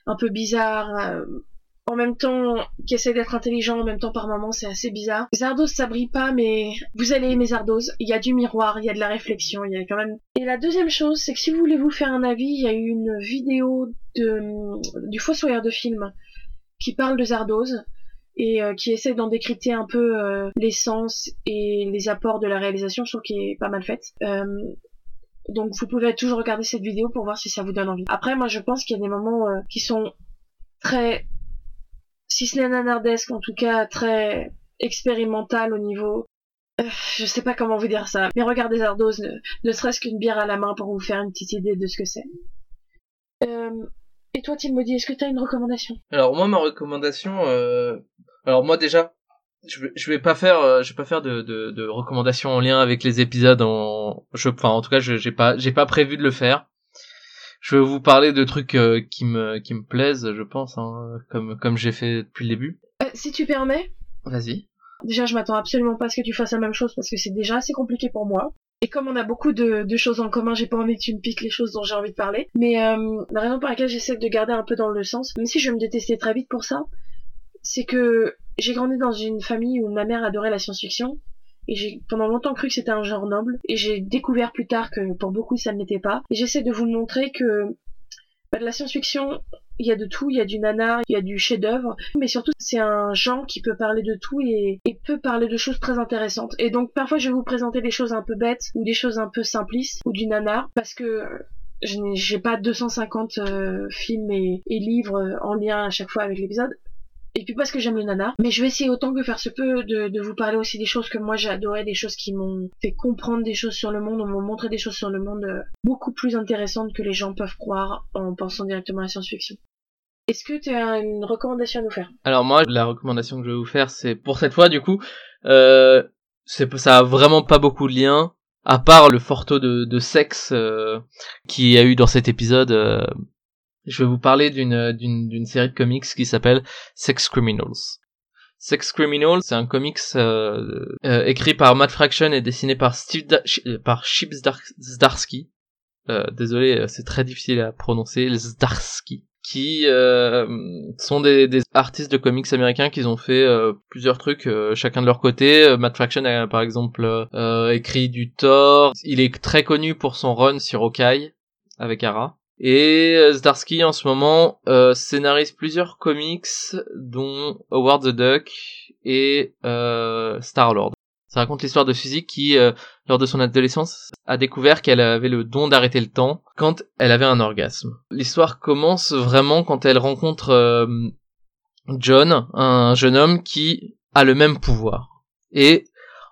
un peu bizarre, en même temps qui essaie d'être intelligent, en même temps par moments c'est assez bizarre. Zardos ça brille pas, mais vous allez aimer Zardos. Il y a du miroir, il y a de la réflexion, il y a quand même. Et la deuxième chose, c'est que si vous voulez vous faire un avis, il y a eu une vidéo de du Fossoyeur de film qui parle de Zardos et euh, qui essaie d'en décrypter un peu euh, l'essence et les apports de la réalisation, je trouve qu'il est pas mal faite. Euh, donc vous pouvez toujours regarder cette vidéo pour voir si ça vous donne envie. Après, moi je pense qu'il y a des moments qui sont très si ce n'est nanardesque, en tout cas très expérimental au niveau. Euh, je sais pas comment vous dire ça, mais regardez Zardos, ne, serait-ce qu'une bière à la main pour vous faire une petite idée de ce que c'est. Euh, et toi, Timothy, est-ce que tu as une recommandation? Alors moi, ma recommandation, euh... alors moi déjà, je vais, pas faire, euh, je vais pas faire de, de, de recommandations en lien avec les épisodes. En, je, enfin, en tout cas, j'ai pas, j'ai pas prévu de le faire je vais vous parler de trucs euh, qui me qui me plaisent, je pense, hein, comme comme j'ai fait depuis le début. Euh, si tu permets. Vas-y. Déjà, je m'attends absolument pas à ce que tu fasses la même chose parce que c'est déjà assez compliqué pour moi. Et comme on a beaucoup de, de choses en commun, j'ai pas envie que tu me piques les choses dont j'ai envie de parler. Mais euh, la raison pour laquelle j'essaie de garder un peu dans le sens, même si je vais me détester très vite pour ça, c'est que j'ai grandi dans une famille où ma mère adorait la science-fiction et j'ai pendant longtemps cru que c'était un genre noble. Et j'ai découvert plus tard que pour beaucoup ça ne l'était pas. Et j'essaie de vous montrer que bah, de la science-fiction il y a de tout, il y a du nanar, il y a du chef-d'œuvre, mais surtout c'est un genre qui peut parler de tout et, peut parler de choses très intéressantes. Et donc parfois je vais vous présenter des choses un peu bêtes ou des choses un peu simplistes ou du nanar parce que j'ai pas 250 euh, films et, et livres en lien à chaque fois avec l'épisode et puis parce que j'aime le nanar. Mais je vais essayer autant que faire se peut de, de vous parler aussi des choses que moi j'ai des choses qui m'ont fait comprendre des choses sur le monde, m'ont montré des choses sur le monde euh, beaucoup plus intéressantes que les gens peuvent croire en pensant directement à la science-fiction. Est-ce que tu as une recommandation à nous faire? Alors moi, la recommandation que je vais vous faire, c'est pour cette fois du coup, euh, ça a vraiment pas beaucoup de lien, à part le fort taux de, de sexe euh, qu'il y a eu dans cet épisode. Euh, je vais vous parler d'une d'une d'une série de comics qui s'appelle Sex Criminals. Sex Criminal, c'est un comics euh, euh, écrit par Matt Fraction et dessiné par Steve da par Chip Zdarsky. Euh, désolé, c'est très difficile à prononcer, Zdarsky qui euh, sont des, des, artistes de comics américains qui ont fait euh, plusieurs trucs euh, chacun de leur côté. Matt Fraction a par exemple écrit du Thor. Il est très connu pour son run sur Hawkeye avec Ara. Et Zdarsky en ce moment scénarise plusieurs comics dont Howard the Duck et Star Lord. Ça raconte l'histoire de Suzy qui, euh, lors de son adolescence, a découvert qu'elle avait le don d'arrêter le temps quand elle avait un orgasme. L'histoire commence vraiment quand elle rencontre euh, John, un jeune homme qui a le même pouvoir. Et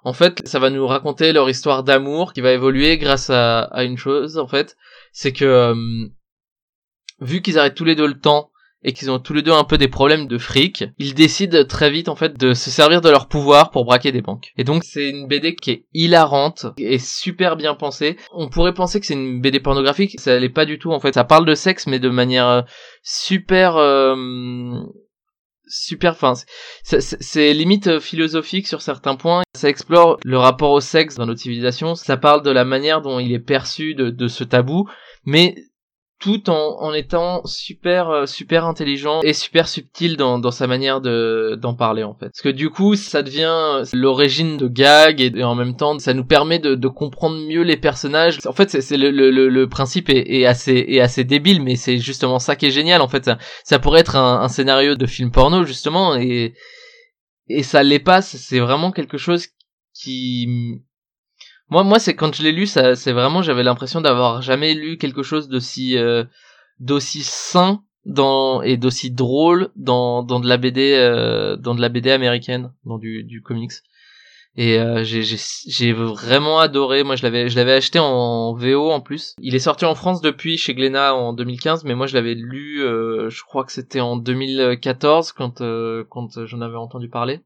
en fait, ça va nous raconter leur histoire d'amour qui va évoluer grâce à, à une chose, en fait, c'est que euh, vu qu'ils arrêtent tous les deux le temps et qu'ils ont tous les deux un peu des problèmes de fric, ils décident très vite en fait de se servir de leur pouvoir pour braquer des banques. Et donc c'est une BD qui est hilarante et super bien pensée. On pourrait penser que c'est une BD pornographique, ça l'est pas du tout en fait. Ça parle de sexe mais de manière euh, super euh, super fin. C'est limite philosophique sur certains points. Ça explore le rapport au sexe dans notre civilisation. Ça parle de la manière dont il est perçu de, de ce tabou. Mais tout en, en étant super euh, super intelligent et super subtil dans, dans sa manière de d'en parler en fait. Parce que du coup, ça devient l'origine de gag et, en même temps, ça nous permet de, de comprendre mieux les personnages. En fait, c'est le, le, le, principe est, est, assez est assez débile, mais c'est justement ça qui est génial. En fait, ça, pourrait être un, un scénario de film porno justement et et ça l'est pas. C'est vraiment quelque chose qui moi, moi, c'est quand je l'ai lu, ça, c'est vraiment, j'avais l'impression d'avoir jamais lu quelque chose d'aussi, euh, d'aussi sain dans et d'aussi drôle dans dans de la BD, euh, dans de la BD américaine, dans du du comics. Et euh, j'ai j'ai vraiment adoré. Moi, je l'avais je l'avais acheté en VO en plus. Il est sorti en France depuis chez Glénat en 2015, mais moi je l'avais lu. Euh, je crois que c'était en 2014 quand euh, quand j'en avais entendu parler.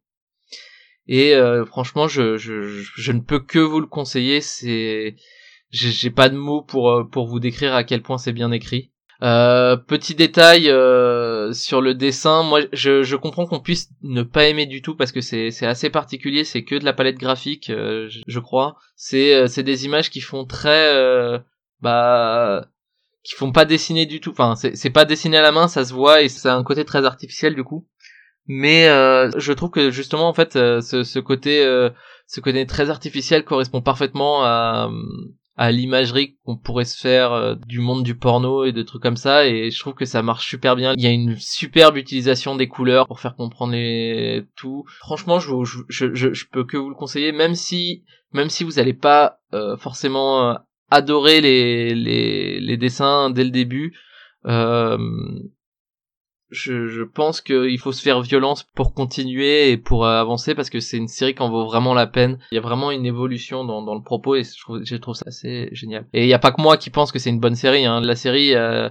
Et euh, franchement, je, je, je, ne peux que vous le conseiller. C'est, j'ai pas de mots pour euh, pour vous décrire à quel point c'est bien écrit. Euh, petit détail euh, sur le dessin, moi je, je comprends qu'on puisse ne pas aimer du tout parce que c'est c'est assez particulier, c'est que de la palette graphique, je, je, crois. C'est c'est des images qui font très bah qui font pas dessiner du tout. Enfin, c'est c'est pas dessiné à la main, ça se voit et a un côté très artificiel du coup mais euh, je trouve que justement en fait euh, ce, ce côté euh, ce côté très artificiel correspond parfaitement à à l'imagerie qu'on pourrait se faire du monde du porno et de trucs comme ça. Et je trouve que ça marche super bien. Il y a une superbe utilisation des couleurs pour faire comprendre les tout. Franchement je, je, je, je peux que vous le conseiller même si même si vous n'allez pas forcément adorer les, les les dessins dès le début. Euh, je, je pense qu'il faut se faire violence pour continuer et pour avancer parce que c'est une série qui en vaut vraiment la peine. Il y a vraiment une évolution dans, dans le propos et je trouve, je trouve ça assez génial. Et il n'y a pas que moi qui pense que c'est une bonne série. Hein. La série euh,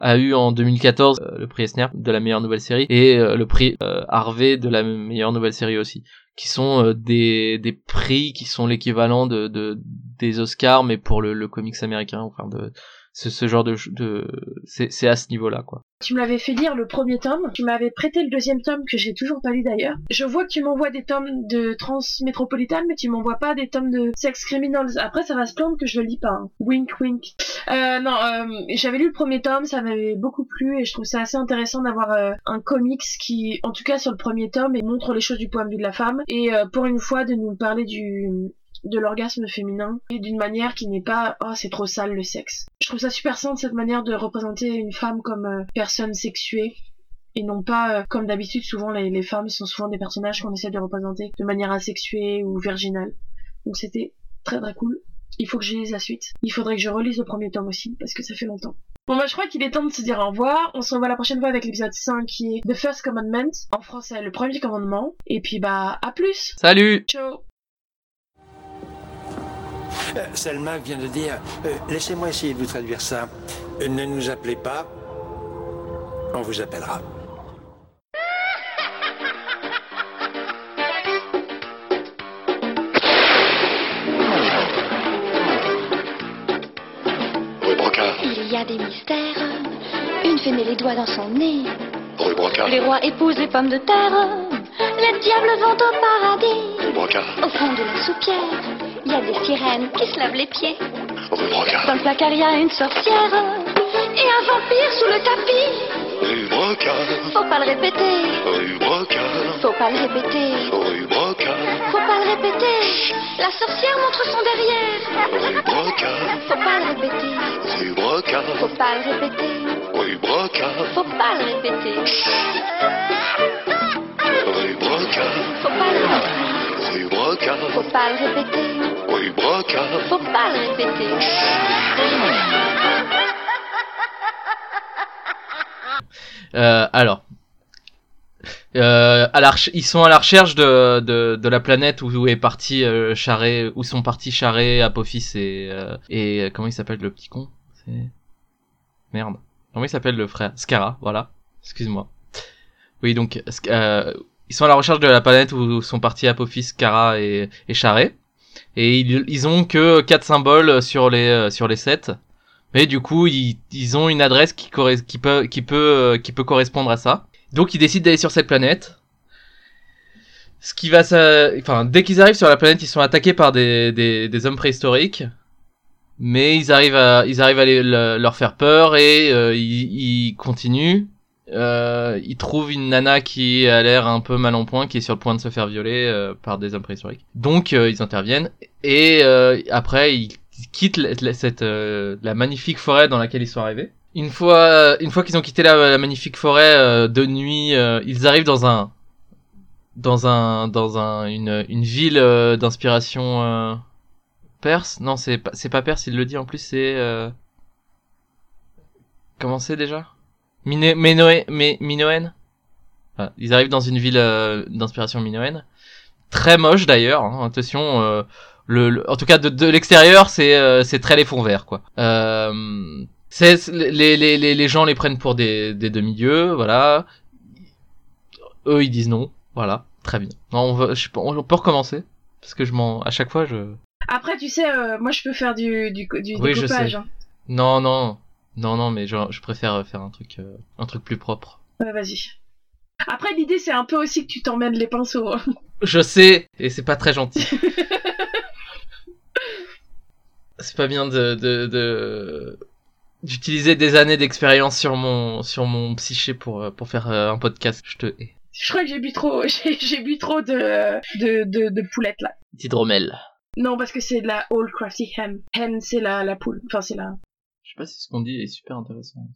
a eu en 2014 euh, le prix Esner de la meilleure nouvelle série et euh, le prix Harvey de la meilleure nouvelle série aussi qui sont des, des prix qui sont l'équivalent de, de, des Oscars mais pour le, le comics américain enfin de ce, genre de, de c'est à ce niveau-là quoi. Tu me l'avais fait lire le premier tome, tu m'avais prêté le deuxième tome que j'ai toujours pas lu d'ailleurs. Je vois que tu m'envoies des tomes de Transmétropolitane, mais tu m'envoies pas des tomes de Sex Criminals. Après, ça va se plaindre que je le lis pas. Hein. Wink, wink. Euh, non, euh, j'avais lu le premier tome, ça m'avait beaucoup plu et je trouve ça assez intéressant d'avoir euh, un comics qui, en tout cas sur le premier tome, montre les choses du point de vue de la femme et euh, pour une fois de nous parler du de l'orgasme féminin et d'une manière qui n'est pas oh c'est trop sale le sexe. Je trouve ça super simple cette manière de représenter une femme comme euh, personne sexuée et non pas euh, comme d'habitude souvent les, les, femmes sont souvent des personnages qu'on essaie de représenter de manière asexuée ou virginale. Donc c'était très très cool. Il faut que je lise la suite. Il faudrait que je relise le premier tome aussi parce que ça fait longtemps. Bon bah je crois qu'il est temps de se dire au revoir. On se revoit la prochaine fois avec l'épisode 5 qui est The First Commandment en français le premier commandement et puis bah à plus. Salut. Ciao. Euh, Selma vient de dire euh, Laissez-moi essayer de vous traduire ça. Euh, ne nous appelez pas, on vous appellera. Il y a des mystères. Une fait met les doigts dans son nez. Rue Brocard. Les rois épousent les pommes de terre. Les diables vont au paradis. Rue Broca, Au fond de la soupière, il y a des sirènes qui se lavent les pieds. Broca, Dans le placard, il y a une sorcière et un vampire sous le tapis. rue Broca, Faut pas le répéter, rue Broca, faut pas le répéter, rue Broca, faut pas le répéter. La sorcière montre son derrière. rue Broca, Faut pas le répéter, rue Broca, faut pas le répéter, rue Broca, faut pas le répéter, rue Broca, faut pas le répéter, rue Broca, faut pas le répéter, rue Broca. faut pas le répéter. Euh, alors, euh, à la ils sont à la recherche de, de, de la planète où, où est parti euh, Charret, où sont partis Charret, Apophis et euh, et euh, comment il s'appelle le petit con? Merde. Comment il s'appelle le frère? Scara, voilà. Excuse-moi. Oui, donc euh, ils sont à la recherche de la planète où sont partis Apophis, Scara et, Charret. Et ils, ont que quatre symboles sur les euh, sur les sept. Mais du coup, ils, ils ont une adresse qui, qui peut qui peut euh, qui peut correspondre à ça. Donc ils décident d'aller sur cette planète. Ce qui va enfin dès qu'ils arrivent sur la planète, ils sont attaqués par des des, des hommes préhistoriques. Mais ils arrivent à ils arrivent à les- le- leur faire peur et euh, ils, ils continuent. Euh, ils trouvent une nana qui a l'air un peu mal en point, qui est sur le point de se faire violer euh, par des hommes préhistoriques. Donc euh, ils interviennent et euh, après ils quittent la, la- cette euh, la magnifique forêt dans laquelle ils sont arrivés. Une fois une fois qu'ils ont quitté la, magnifique forêt euh, de nuit, euh, ils arrivent dans un dans un dans un une une ville euh, d'inspiration euh, perse. Non, c'est pas c'est pas perse, il le dit en plus, c'est euh... comment c'est déjà? Voilà, Ils arrivent dans une ville euh, d'inspiration minoenne. Très moche d'ailleurs, hein, attention. euh, le, le- en tout cas, de, de l'extérieur, c'est euh, c'est très les fonds verts, quoi. Les, les, les, les gens les prennent pour des, des demi-dieux, voilà. Eux, ils disent non, voilà, très bien. Non, on, va, je sais pas, on peut recommencer parce que je m'en, à chaque fois, je. Après, tu sais, moi je peux faire du, du, du Oui, je découpage. sais. hein. Non, non, non, non, mais je, je préfère faire un truc, euh, un truc plus propre. Ouais, vas-y. Après, l'idée c'est un peu aussi que tu t'emmènes les pinceaux. hein. Je sais, et c'est pas très gentil. c'est pas bien de, de, de- d'utiliser des années d'expérience sur mon, sur mon psyché pour, euh, pour faire euh, un podcast. Je te hais. Je crois que j'ai bu trop, j'ai j'ai bu trop de, de, de, de poulettes là. D'hydromel. Non, parce que c'est de la Old Crafty Ham. Hen, c'est la, la poule. Enfin, c'est la. Je sais pas si ce qu'on dit est super intéressant.